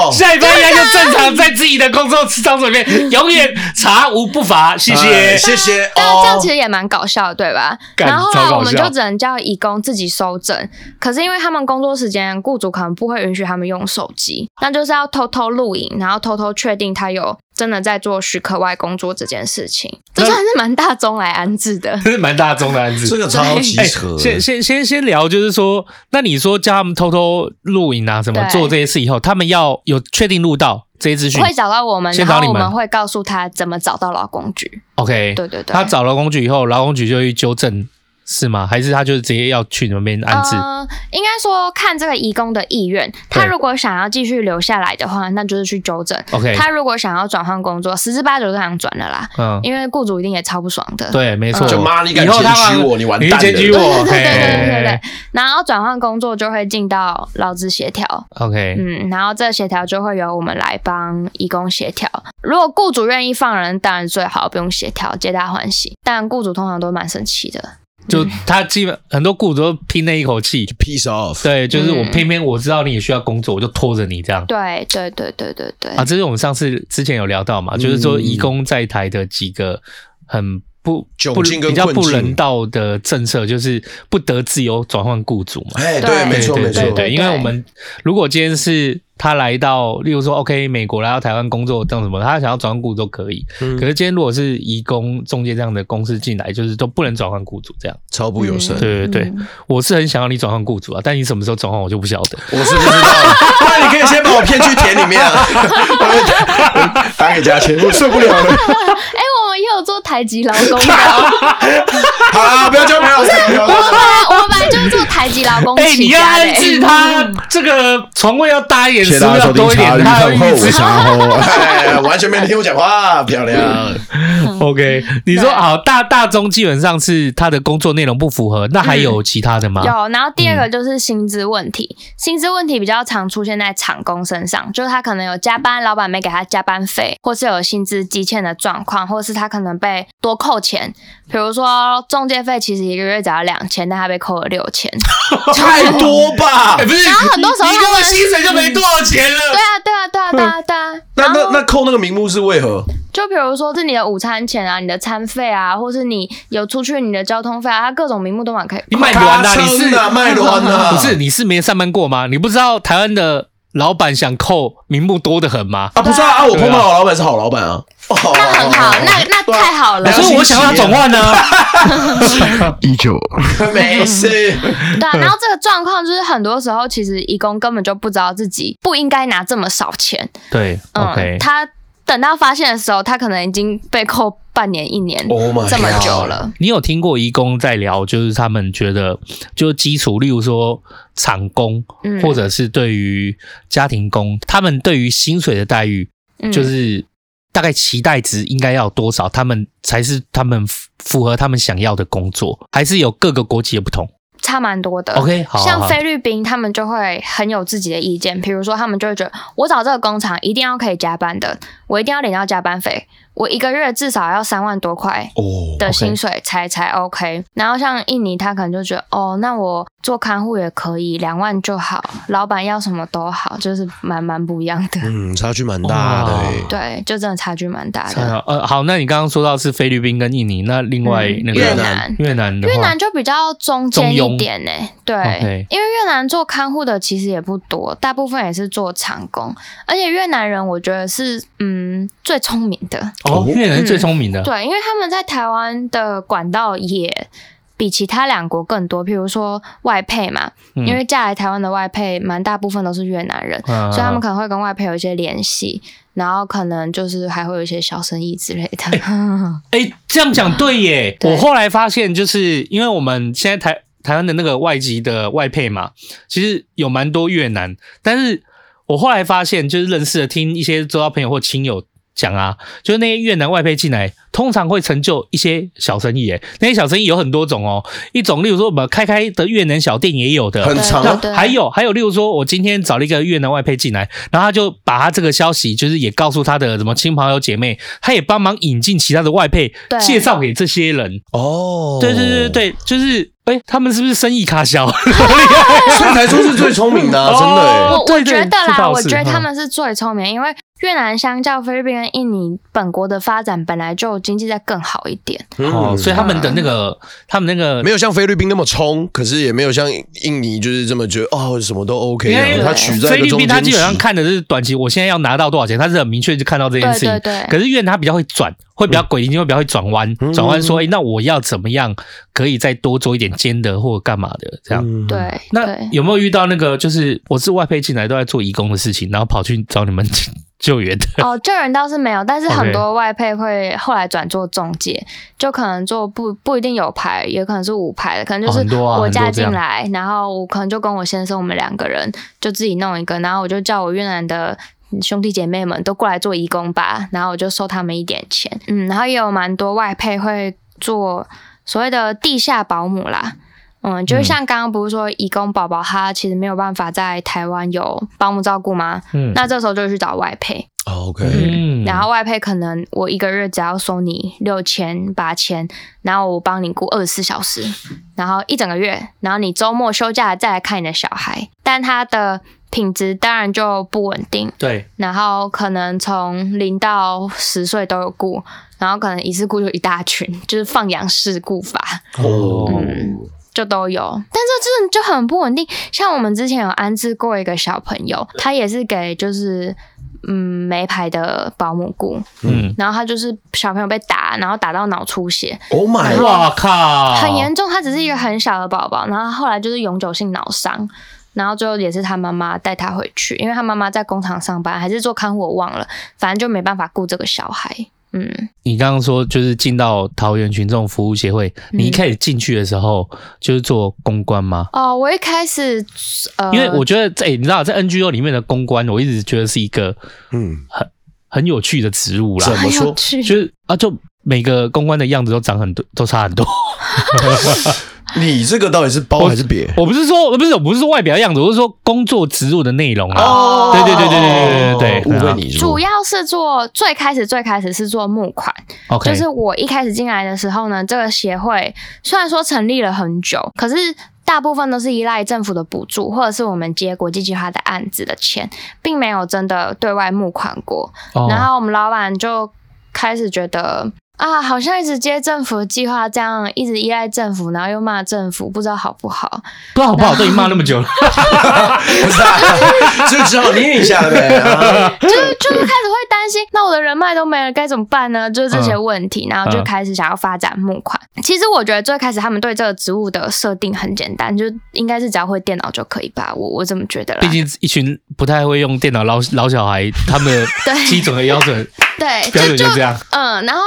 哦，下礼拜一就正常在自己的工作场所里面，永远查无不罚。谢谢，谢谢。但这样其实也蛮搞笑的，对吧？然后后来我们就只能叫义工自己收整。可是因为他们工作时间，雇主可能不会允许他们用手机，那就是要偷偷录影，然后偷偷确定他有。真的在做许可外工作这件事情，这算是蛮大宗来安置的，这是蛮大宗的安置，这个超级扯。先先先先聊，就是说，那你说叫他们偷偷录影啊，什么做这些事以后，他们要有确定录到这些资讯，会找到我们，然后我们会告诉他怎么找到劳工局。OK，对对对，他找劳工局以后，劳工局就去纠正。是吗？还是他就是直接要去你们那边安置？呃，应该说看这个移工的意愿。他如果想要继续留下来的话，那就是去纠正。OK。他如果想要转换工作，十之八九都想转了啦。嗯。因为雇主一定也超不爽的。对，没错。就妈，你敢检举我，你完蛋了。检举我。对对对对对对。然后转换工作就会进到劳资协调。OK。嗯，然后这协调就会由我们来帮移工协调。如果雇主愿意放人，当然最好，不用协调，皆大欢喜。但雇主通常都蛮生气的。就他基本很多雇主都拼那一口气，piece off。对，就是我偏偏我知道你也需要工作，我就拖着你这样。对对对对对对。啊，这是我们上次之前有聊到嘛，就是说移工在台的几个很不不比较不人道的政策，就是不得自由转换雇主嘛。哎，对，没错没错，对，因为我们如果今天是。他来到，例如说，OK，美国来到台湾工作，这样什么，他想要转换雇主都可以。嗯、可是今天如果是移工中介这样的公司进来，就是都不能转换雇主，这样超不友善。对对对，嗯、我是很想要你转换雇主啊，但你什么时候转换我就不晓得。我是不知道，那你可以先把我骗去田里面啊，打给嘉谦，我受不了了。哎、有做台籍劳工的。好啊，不要交朋友。我们本来我们本来就是做台籍劳工哎、欸，你要安置他，这个床位要大一点。谢谢大家收听茶余饭后，我茶后，完全没人听我讲话，漂亮。OK，你说好，大大中基本上是他的工作内容不符合，那还有其他的吗？有，然后第二个就是薪资问题，薪资问题比较常出现在厂工身上，就是他可能有加班，老板没给他加班费，或是有薪资积欠的状况，或是他可能被多扣钱，比如说中介费，其实一个月只要两千，但他被扣了六千，太多吧？欸、不是，然后很多时候一个月薪水就没多少钱了。对啊，对啊，对啊，对啊，对啊。那那那扣那个名目是为何？就比如说是你的午餐钱啊，你的餐费啊，或是你有出去你的交通费啊，他各种名目都蛮可以。你卖卵的，你是卖卵的，不是？你是没上班过吗？你不知道台湾的老板想扣名目多得很吗？啊，不是啊，啊，我碰到好老板是好老板啊，那很好，那那太好了。可是我想要转换呢。依旧 没事。对啊，然后这个状况就是很多时候其实义工根本就不知道自己不应该拿这么少钱。对，OK，他。等到发现的时候，他可能已经被扣半年、一年，oh、这么久了。你有听过义工在聊，就是他们觉得，就基础，例如说厂工，嗯、或者是对于家庭工，他们对于薪水的待遇，就是大概期待值应该要多少，他们才是他们符合他们想要的工作，还是有各个国籍的不同？差蛮多的。OK，好，像菲律宾，他们就会很有自己的意见。比如说，他们就会觉得，我找这个工厂一定要可以加班的，我一定要领到加班费。我一个月至少要三万多块的薪水才、oh, okay. 才 OK，然后像印尼，他可能就觉得哦，那我做看护也可以，两万就好，老板要什么都好，就是蛮蛮不一样的。嗯，差距蛮大的。对，就真的差距蛮大的。呃，好，那你刚刚说到是菲律宾跟印尼，那另外那个越南，越南的越南就比较中间一点呢。对，okay. 因为越南做看护的其实也不多，大部分也是做长工，而且越南人我觉得是嗯最聪明的。哦，越南是最聪明的。嗯，对，因为他们在台湾的管道也比其他两国更多，譬如说外配嘛，嗯、因为嫁来台湾的外配，蛮大部分都是越南人，嗯、所以他们可能会跟外配有一些联系，然后可能就是还会有一些小生意之类的。哎、欸欸，这样讲对耶！对，我后来发现，就是因为我们现在台台湾的那个外籍的外配嘛，其实有蛮多越南，但是我后来发现，就是认识的听一些周遭朋友或亲友。讲啊，就是那些越南外配进来，通常会成就一些小生意。诶，那些小生意有很多种哦。一种，例如说我们开开的越南小店也有的，很长。还有还有，例如说我今天找了一个越南外配进来，然后他就把他这个消息，就是也告诉他的什么亲朋友姐妹，他也帮忙引进其他的外配，介绍给这些人。哦，对对对对，就是。哎、欸，他们是不是生意卡小？所以才说是最聪明的、啊，真的、欸。我我觉得啦，我觉得他们是最聪明，因为越南相较菲律宾跟印尼本国的发展，本来就经济在更好一点。哦、嗯，所以他们的那个，他们那个没有像菲律宾那么冲，可是也没有像印尼就是这么觉得哦，什么都 OK。他取在菲律宾，他基本上看的是短期，我现在要拿到多少钱，他是很明确就看到这件事情。对对对。可是越南他比较会转。会比较诡异，会比较会转弯，转弯说，哎，那我要怎么样可以再多做一点兼的或者干嘛的这样？对。那有没有遇到那个，就是我是外配进来都在做移工的事情，然后跑去找你们救援的？哦，救援倒是没有，但是很多外配会后来转做中介，就可能做不不一定有牌，也可能是无牌的，可能就是我嫁进来，然后我可能就跟我先生我们两个人就自己弄一个，然后我就叫我越南的。兄弟姐妹们都过来做义工吧，然后我就收他们一点钱，嗯，然后也有蛮多外配会做所谓的地下保姆啦，嗯，就是像刚刚不是说义工宝宝他其实没有办法在台湾有保姆照顾吗？嗯，那这时候就去找外配，OK，嗯，然后外配可能我一个月只要收你六千八千，然后我帮你雇二十四小时，然后一整个月，然后你周末休假再来看你的小孩，但他的。品质当然就不稳定，对，然后可能从零到十岁都有雇，然后可能一次雇就一大群，就是放养式雇法，哦，嗯，就都有，但是这真的就很不稳定。像我们之前有安置过一个小朋友，他也是给就是嗯没牌的保姆雇，嗯，然后他就是小朋友被打，然后打到脑出血，Oh my，哇靠，很严重，他只是一个很小的宝宝，然后后来就是永久性脑伤。然后最后也是他妈妈带他回去，因为他妈妈在工厂上班，还是做看护，我忘了，反正就没办法顾这个小孩。嗯，你刚刚说就是进到桃园群众服务协会，你一开始进去的时候就是做公关吗？哦，我一开始呃，因为我觉得在你知道在 NGO 里面的公关，我一直觉得是一个嗯很很有趣的职务啦。怎么说？就是啊就。每个公关的样子都长很多，都差很多。你这个到底是包还是别？我不是说，不是，我不是说外表的样子，我是说工作植入的内容啊。哦，对对对对对对对对，误会你。主要是做最开始最开始是做募款，OK，就是我一开始进来的时候呢，这个协会虽然说成立了很久，可是大部分都是依赖政府的补助，或者是我们接国际计划的案子的钱，并没有真的对外募款过。哦，然后我们老板就开始觉得。啊，好像一直接政府的计划，这样一直依赖政府，然后又骂政府，不知道好不好？不知道好不好，都已经骂那么久了，不是、啊，就只好念一下呗。就就是开始会担心，那我的人脉都没了，该怎么办呢？就是这些问题，然后就开始想要发展募款。嗯、其实我觉得最开始他们对这个职务的设定很简单，就应该是只要会电脑就可以吧？我我这么觉得啦。毕竟一群不太会用电脑老老小孩，他们的基准的标准，对标准就这样。嗯，然后。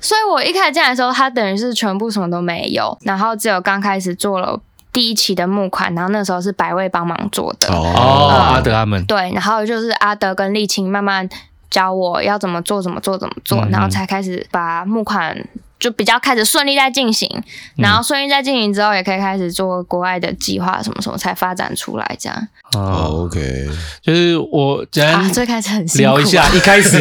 所以我一开始进来的时候，他等于是全部什么都没有，然后只有刚开始做了第一期的募款，然后那时候是百位帮忙做的。哦，嗯、阿德他们。对，然后就是阿德跟丽青慢慢教我要怎么做，怎么做，怎么做，嗯、然后才开始把募款。就比较开始顺利在进行，然后顺利在进行之后，也可以开始做国外的计划，什么什么才发展出来这样。哦，OK，就是我简单、啊、最开始很聊一下，一开始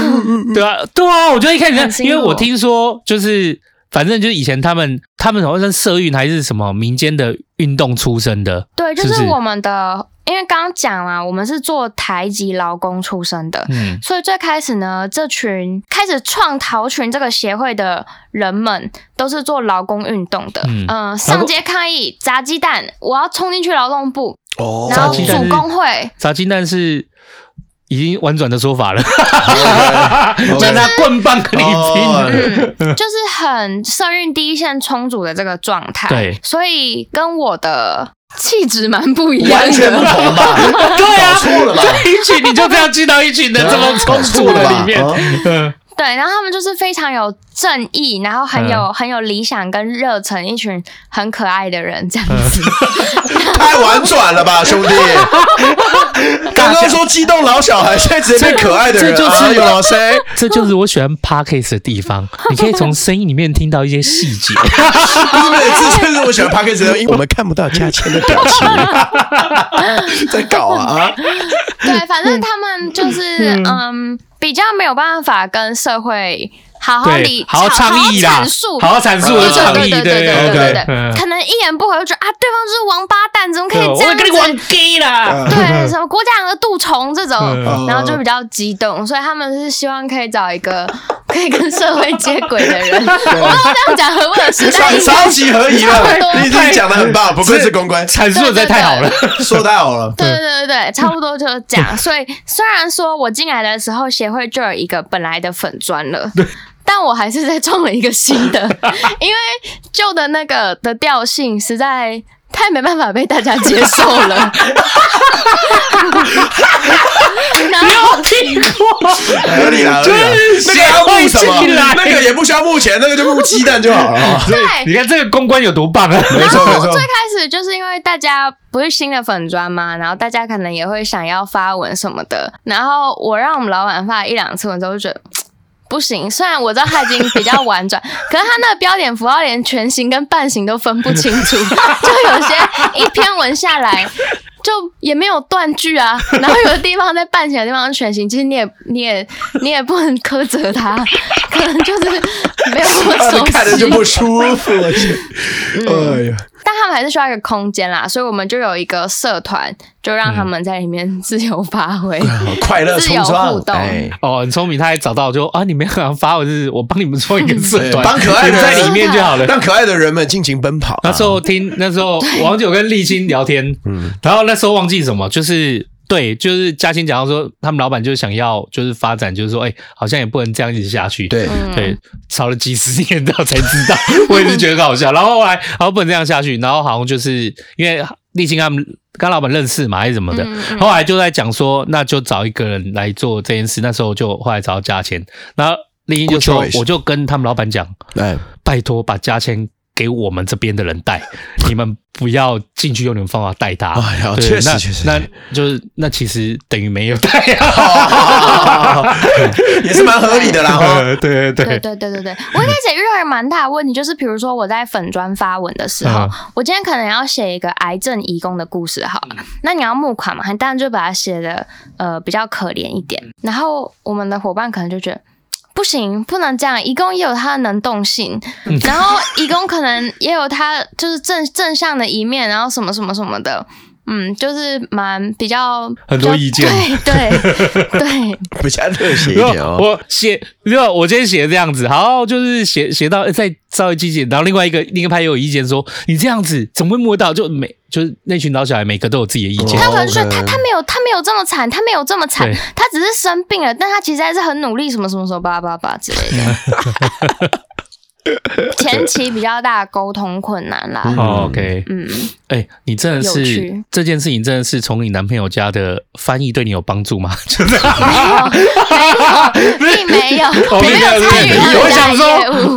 对啊，对啊，我觉得一开始，因为我听说就是。反正就是以前他们，他们好像是社运还是什么民间的运动出身的。对，就是我们的，是是因为刚刚讲了，我们是做台籍劳工出身的，嗯，所以最开始呢，这群开始创桃群这个协会的人们，都是做劳工运动的，嗯，呃、上街抗议砸鸡蛋，我要冲进去劳动部，哦，然后组工会，砸鸡蛋是。已经婉转的说法了，就拿 棍棒跟你拼，就是很社运第一线充足的这个状态，对，所以跟我的气质蛮不一样的，完全不同吧？对啊，错了吧？一群你就这样进到一群人这么充足的里面，嗯。对，然后他们就是非常有正义，然后很有、嗯、很有理想跟热忱，一群很可爱的人，这样子。太婉转了吧，兄弟！刚刚说激动老小孩，现在直接变可爱的人，这就是有谁？这就是我喜欢 Podcast 的地方，你可以从声音里面听到一些细节。不是，这就是我喜欢 Podcast 的，因为我们看不到嘉谦的表情，在搞啊！对，反正他们就是嗯。嗯比较没有办法跟社会好好理好好倡议啦，好好阐述的倡议，对对对对对对，可能一言不合就觉得啊，对方就是王八蛋，怎么可以这样子？我跟你玩 gay 啦，对，什么国家养的蠹虫这种，然后就比较激动，所以他们是希望可以找一个可以跟社会接轨的人。我刚刚这样讲合不合适？超级合宜了，你已经讲的很棒，不愧是公关，阐述的太好了，说太好了。对对对对，差不多就是这样。所以虽然说我进来的时候协会就有一个本来的粉砖了。但我还是在创了一个新的，因为旧的那个的调性实在太没办法被大家接受了。没有听过，合理啦，就是那个要募什么？那个也不需要募钱，那个就募鸡蛋就好了。对，你看这个公关有多棒啊！没错没错。最开始就是因为大家不是新的粉砖嘛，然后大家可能也会想要发文什么的，然后我让我们老板发了一两次文之后，就觉得。不行，虽然我知道他已经比较婉转，可是他那个标点符号连全形跟半形都分不清楚，就有些一篇文下来就也没有断句啊，然后有的地方在半形的地方全形，其实你也你也你也不能苛责他，可能就是没有那么熟悉，看着就不舒服了，嗯、哎呀。但他们还是需要一个空间啦，所以我们就有一个社团，就让他们在里面自由发挥、嗯，快乐、自由互动。哦，很聪明，他还找到就啊，你们想发，我是我帮你们做一个社团，帮可爱的人在里面就好了，让可爱的人们尽情奔跑。那时候听那时候王九跟丽青聊天，嗯，然后那时候忘记什么，就是。对，就是嘉欣讲到说，他们老板就想要，就是发展，就是说，哎，好像也不能这样一直下去。对对，吵了几十年，到才知道，我也是觉得很好笑。然后后来，好像不能这样下去，然后好像就是因为立青他们跟老板认识嘛，还是什么的。后来就在讲说，那就找一个人来做这件事。那时候就后来找到嘉谦，然后立青就说，我就跟他们老板讲，哎，拜托把嘉谦给我们这边的人带，你们不要进去用你们方法带他。哎呀，确实确实，那就是那其实等于没有带，也是蛮合理的啦。对 对对。对对对对对，我一开始遇到蛮大的问题，就是比如说我在粉砖发文的时候，我今天可能要写一个癌症移工的故事，好了，那你要募款嘛，当然就把它写的呃比较可怜一点，然后我们的伙伴可能就觉得。不行，不能这样。移工也有他的能动性，然后移工可能也有他就是正正向的一面，然后什么什么什么的，嗯，就是蛮比较很多意见，对对对，比较热血一点哦。我写，因为我今天写这样子，好，就是写写到再稍微积极，然后另外一个另一派也有意见说，你这样子怎么会摸到？就每。就是那群老小孩，每个都有自己的意见。他可能说他他没有他没有这么惨，他没有这么惨，他只是生病了，但他其实还是很努力，什么什么什么巴拉巴拉巴拉之类的。前期比较大的沟通困难啦。哦、OK，嗯，哎、欸，你真的是这件事情，真的是从你男朋友家的翻译对你有帮助吗？没有，没有，并没有，我没有参与我想说，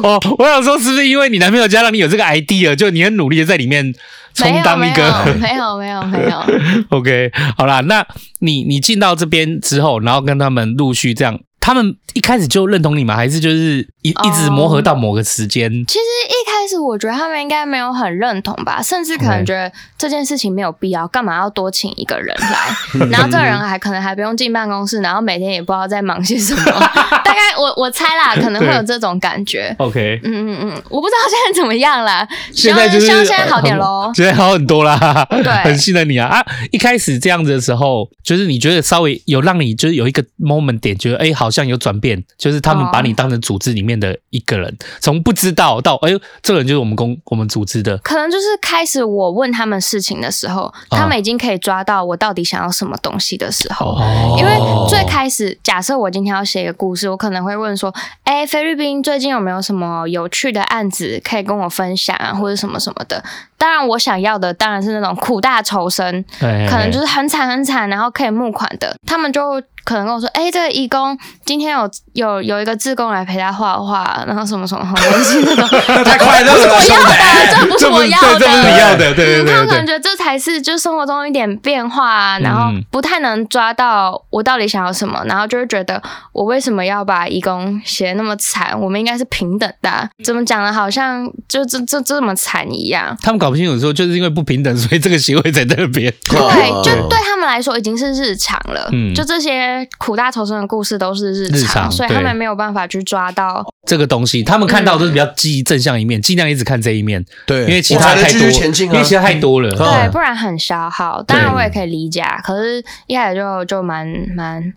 哦，我想说，是不是因为你男朋友家让你有这个 idea，就你很努力的在里面充当一个？没有，没有，没有，没有。OK，好啦，那你你进到这边之后，然后跟他们陆续这样。他们一开始就认同你吗？还是就是一一直磨合到某个时间？其实一开始我觉得他们应该没有很认同吧，甚至可能觉得这件事情没有必要，干嘛要多请一个人来？然后这个人还可能还不用进办公室，然后每天也不知道在忙些什么。大概我我猜啦，可能会有这种感觉。OK，嗯嗯嗯，我不知道现在怎么样啦。现在就是希望现在好点喽，现在好很多啦。对，很信任你啊啊！一开始这样子的时候，就是你觉得稍微有让你就是有一个 moment 点，觉得哎好。像有转变，就是他们把你当成组织里面的一个人，从、哦、不知道到哎呦，这个人就是我们公我们组织的。可能就是开始我问他们事情的时候，他们已经可以抓到我到底想要什么东西的时候。哦、因为最开始，假设我今天要写一个故事，我可能会问说：“哎，菲律宾最近有没有什么有趣的案子可以跟我分享啊，或者什么什么的？”当然，我想要的当然是那种苦大仇深，可能就是很惨很惨，然后可以募款的。他们就可能跟我说：“哎，这个义工今天有有有一个志工来陪他画画，然后什么什么很温馨那种。” 太快乐了，这不是我要的，这不是我要的，这不是你要的，对对对。他们可能觉得这才是就生活中一点变化，啊然后不太能抓到我到底想要什么，然后就会觉得我为什么要把义工写得那么惨？我们应该是平等的，怎么讲的？好像就这这这么惨一样。他们搞。搞不清楚说，就是因为不平等，所以这个行为在那边。对，就对他们来说已经是日常了。嗯，就这些苦大仇深的故事都是日常，日常，所以他们没有办法去抓到这个东西。他们看到都是比较积极正向一面，尽、嗯、量一直看这一面。对，因为其他太多，啊、因为其他太多了。对，不然很消耗。当然我也可以理解，可是一开始就就蛮蛮。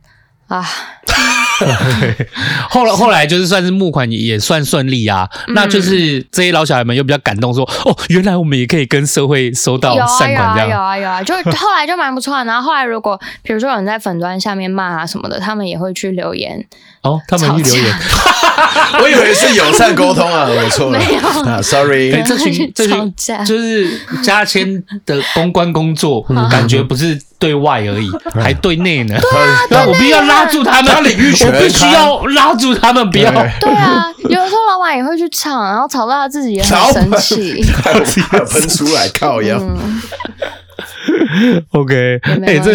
啊，后来后来就是算是募款也算顺利啊，嗯、那就是这些老小孩们又比较感动说，说哦，原来我们也可以跟社会收到善款这样，有啊有啊有啊，就 后来就蛮不错。然后后来如果比如说有人在粉砖下面骂啊什么的，他们也会去留言。哦，他们去留言，我以为是友善沟通啊，我错了，没有啊，sorry，欸、这群这群就是加签的公关工作，感觉不是对外而已，还对内呢。对啊，那我必须要拉住他们，领域我必须要拉住他们，不要。对。啊，有的时候老板也会去唱，然后吵到他自己也很生气，自己喷出来靠腰。嗯。OK，哎、欸，这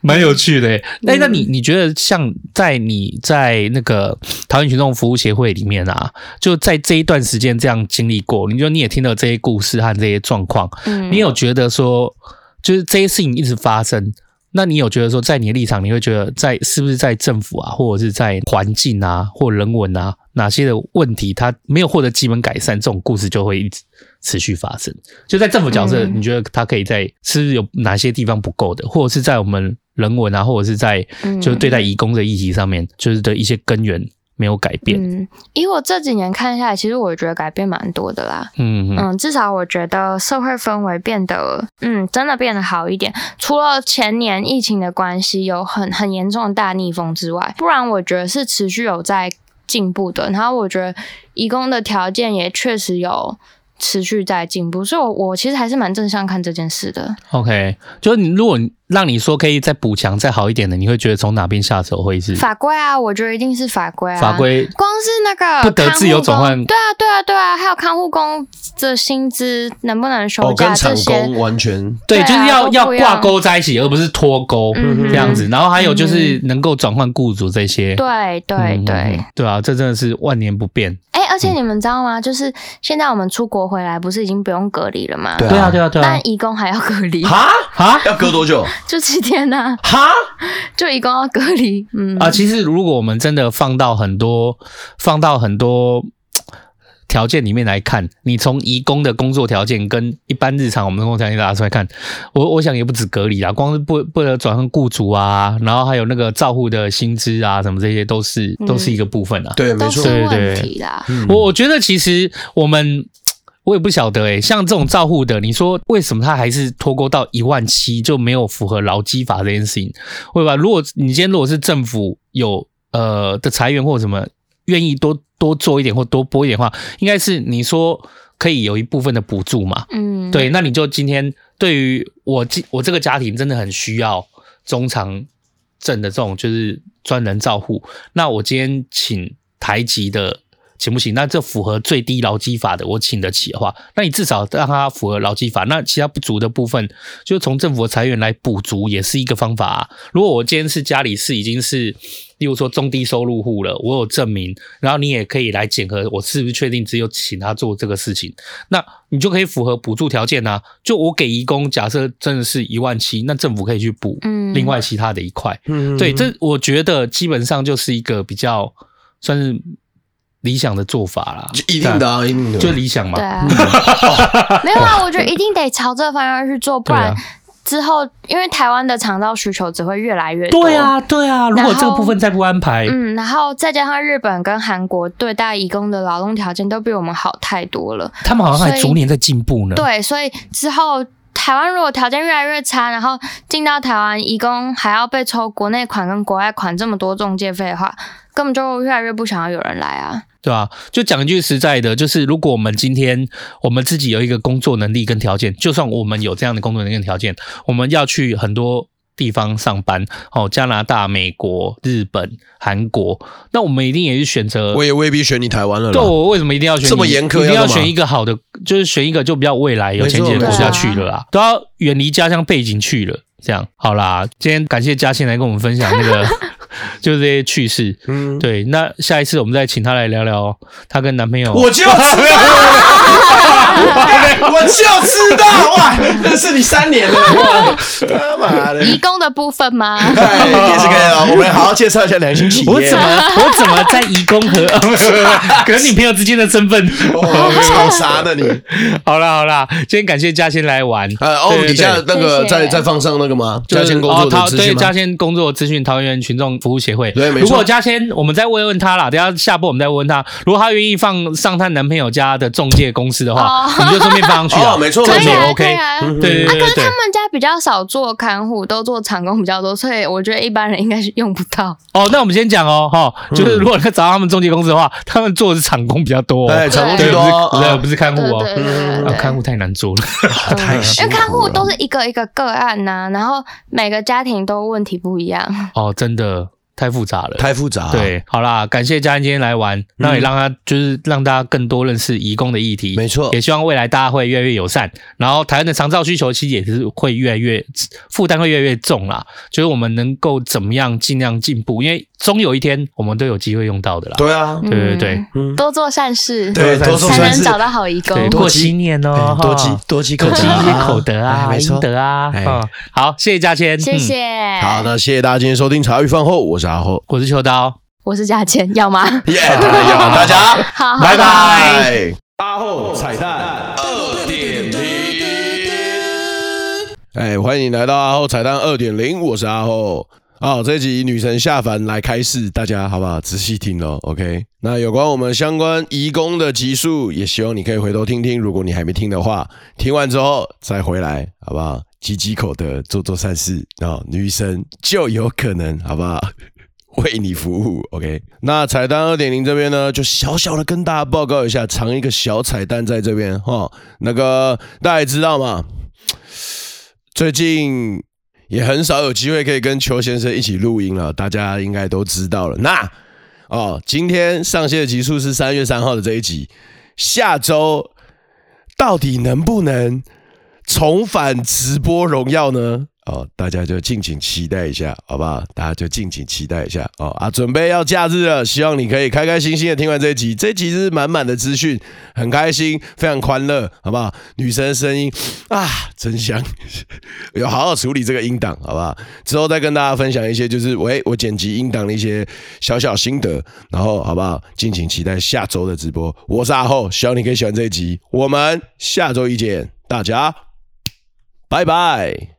蛮有趣的。哎、欸，那你你觉得像在你在那个桃园群众服务协会里面啊，就在这一段时间这样经历过，你就你也听到这些故事和这些状况，嗯，你有觉得说，就是这些事情一直发生，那你有觉得说，在你的立场，你会觉得在是不是在政府啊，或者是在环境啊，或人文啊，哪些的问题，它没有获得基本改善，这种故事就会一直。持续发生，就在政府角色，你觉得它可以在是不是有哪些地方不够的，或者是在我们人文啊，或者是在就是对待移工的议题上面，就是的一些根源没有改变。嗯，以我这几年看下来，其实我觉得改变蛮多的啦。嗯嗯，至少我觉得社会氛围变得，嗯，真的变得好一点。除了前年疫情的关系有很很严重的大逆风之外，不然我觉得是持续有在进步的。然后我觉得义工的条件也确实有。持续在进步，所以我我其实还是蛮正向看这件事的。OK，就是你如果让你说可以再补强再好一点的，你会觉得从哪边下手会是法规啊？我觉得一定是法规啊。法规光是那个不得自由转换，对啊对啊对啊，还有看护工的薪资能不能休假、哦、跟厂工完全对，就是要要挂钩在一起，而不是脱钩这样子。然后还有就是能够转换雇主这些，对对对对，对啊，这真的是万年不变。哎，而且你们知道吗？就是现在我们出国回来，不是已经不用隔离了吗？对啊对啊对啊，但义工还要隔离哈哈，要隔多久？就七天呐。哈，就移工要隔离，嗯。啊，其实如果我们真的放到很多，放到很多条件里面来看，你从移工的工作条件跟一般日常我们的工作条件拿出来看，我我想也不止隔离啦，光是不不能转换雇主啊，然后还有那个照护的薪资啊，什么这些都是都是一个部分啊，对，没错，对对对，我我觉得其实我们。我也不晓得诶、欸，像这种照护的，你说为什么他还是脱钩到一万七就没有符合劳基法这件事情？会吧？如果你今天如果是政府有呃的裁员或者什么愿意多多做一点或多拨一点的话，应该是你说可以有一部分的补助嘛？嗯，对，那你就今天对于我我这个家庭真的很需要中长证的这种就是专人照护，那我今天请台籍的。行不行？那这符合最低劳基法的，我请得起的话，那你至少让它符合劳基法。那其他不足的部分，就从政府的财源来补足，也是一个方法啊。如果我今天是家里是已经是，例如说中低收入户了，我有证明，然后你也可以来检核，我是不是确定只有请他做这个事情，那你就可以符合补助条件啊。就我给义工，假设真的是一万七，那政府可以去补，另外其他的一块，嗯，对，这我觉得基本上就是一个比较算是。理想的做法啦，一定的啊，一定的，就理想嘛。对啊，没有啊，我觉得一定得朝这个方向去做，不然之后因为台湾的肠道需求只会越来越多。对啊，对啊，如果这个部分再不安排，嗯，然后再加上日本跟韩国对待义工的劳动条件都比我们好太多了，他们好像还逐年在进步呢。对，所以之后台湾如果条件越来越差，然后进到台湾义工还要被抽国内款跟国外款这么多中介费的话，根本就越来越不想要有人来啊。对啊？就讲一句实在的，就是如果我们今天我们自己有一个工作能力跟条件，就算我们有这样的工作能力跟条件，我们要去很多地方上班，哦，加拿大、美国、日本、韩国，那我们一定也是选择。我也未必选你台湾了。对，我为什么一定要选你？这么严苛？一定要选一个好的，就是选一个就比较未来有前景的国家去了啦，都要远离家乡背景去了。这样好啦，今天感谢嘉欣来跟我们分享那个。就是这些趣事，嗯，对。那下一次我们再请她来聊聊她跟男朋友。我就 我就知道，哇，认识你三年了，哇，他妈的！义工的部分吗？对，也是可以哦。我们好好介绍一下良心企业。我怎么，我怎么在义工和 跟女朋友之间的身份？吵啥呢你。好啦好啦，今天感谢嘉欣来玩。呃，哦，底下那个再再放上那个吗？嘉欣工作的资讯。对，嘉倩工作资讯，桃园群众。服务协会，对，没错。如果嘉欣，我们再问问他啦。等下下播我们再问问他，如果他愿意放上他男朋友家的中介公司的话，我们就顺便放上去了。没错，没错，OK。对对对。可是他们家比较少做看护，都做厂工比较多，所以我觉得一般人应该是用不到。哦，那我们先讲哦，哈，就是如果你找到他们中介公司的话，他们做的是厂工比较多，对，厂工最多，不是不是看护哦，看护太难做了，太辛苦。因为看护都是一个一个个案呐，然后每个家庭都问题不一样。哦，真的。太复杂了，太复杂。对，好啦，感谢嘉倩今天来玩，那也让他就是让大家更多认识移工的议题。没错，也希望未来大家会越来越友善，然后台湾的长照需求其实也是会越来越负担会越来越重啦。就是我们能够怎么样尽量进步，因为终有一天我们都有机会用到的啦。对啊，对对对，多做善事，对，多做善事才能找到好移工。多积念哦，多积多积多积一些口德啊，阴德啊。好，谢谢嘉谦，谢谢。好，那谢谢大家今天收听茶余饭后，我是阿后，我是秋刀。我是嘉倩，要吗？耶，要大家，好，拜拜。阿后彩蛋二点零，哎，欢迎来到阿后彩蛋二点零，我是阿后。好，这集女神下凡来开示，大家好不好？仔细听哦，OK。那有关我们相关移工的集数，也希望你可以回头听听。如果你还没听的话，听完之后再回来，好不好？积积口德，做做善事，然后女神就有可能，好不好？为你服务。OK，那彩蛋二点零这边呢，就小小的跟大家报告一下，藏一个小彩蛋在这边哈。那个大家知道嘛，最近也很少有机会可以跟邱先生一起录音了，大家应该都知道了。那哦，今天上线的集数是三月三号的这一集，下周到底能不能重返直播荣耀呢？哦，大家就敬请期待一下，好不好？大家就敬请期待一下哦啊！准备要假日了，希望你可以开开心心的听完这一集。这一集是满满的资讯，很开心，非常欢乐，好不好？女生的声音啊，真香！要好好处理这个音档，好不好？之后再跟大家分享一些，就是喂，我剪辑音档的一些小小心得，然后好不好？敬请期待下周的直播。我是阿厚，希望你可以喜欢这一集。我们下周一见，大家拜拜。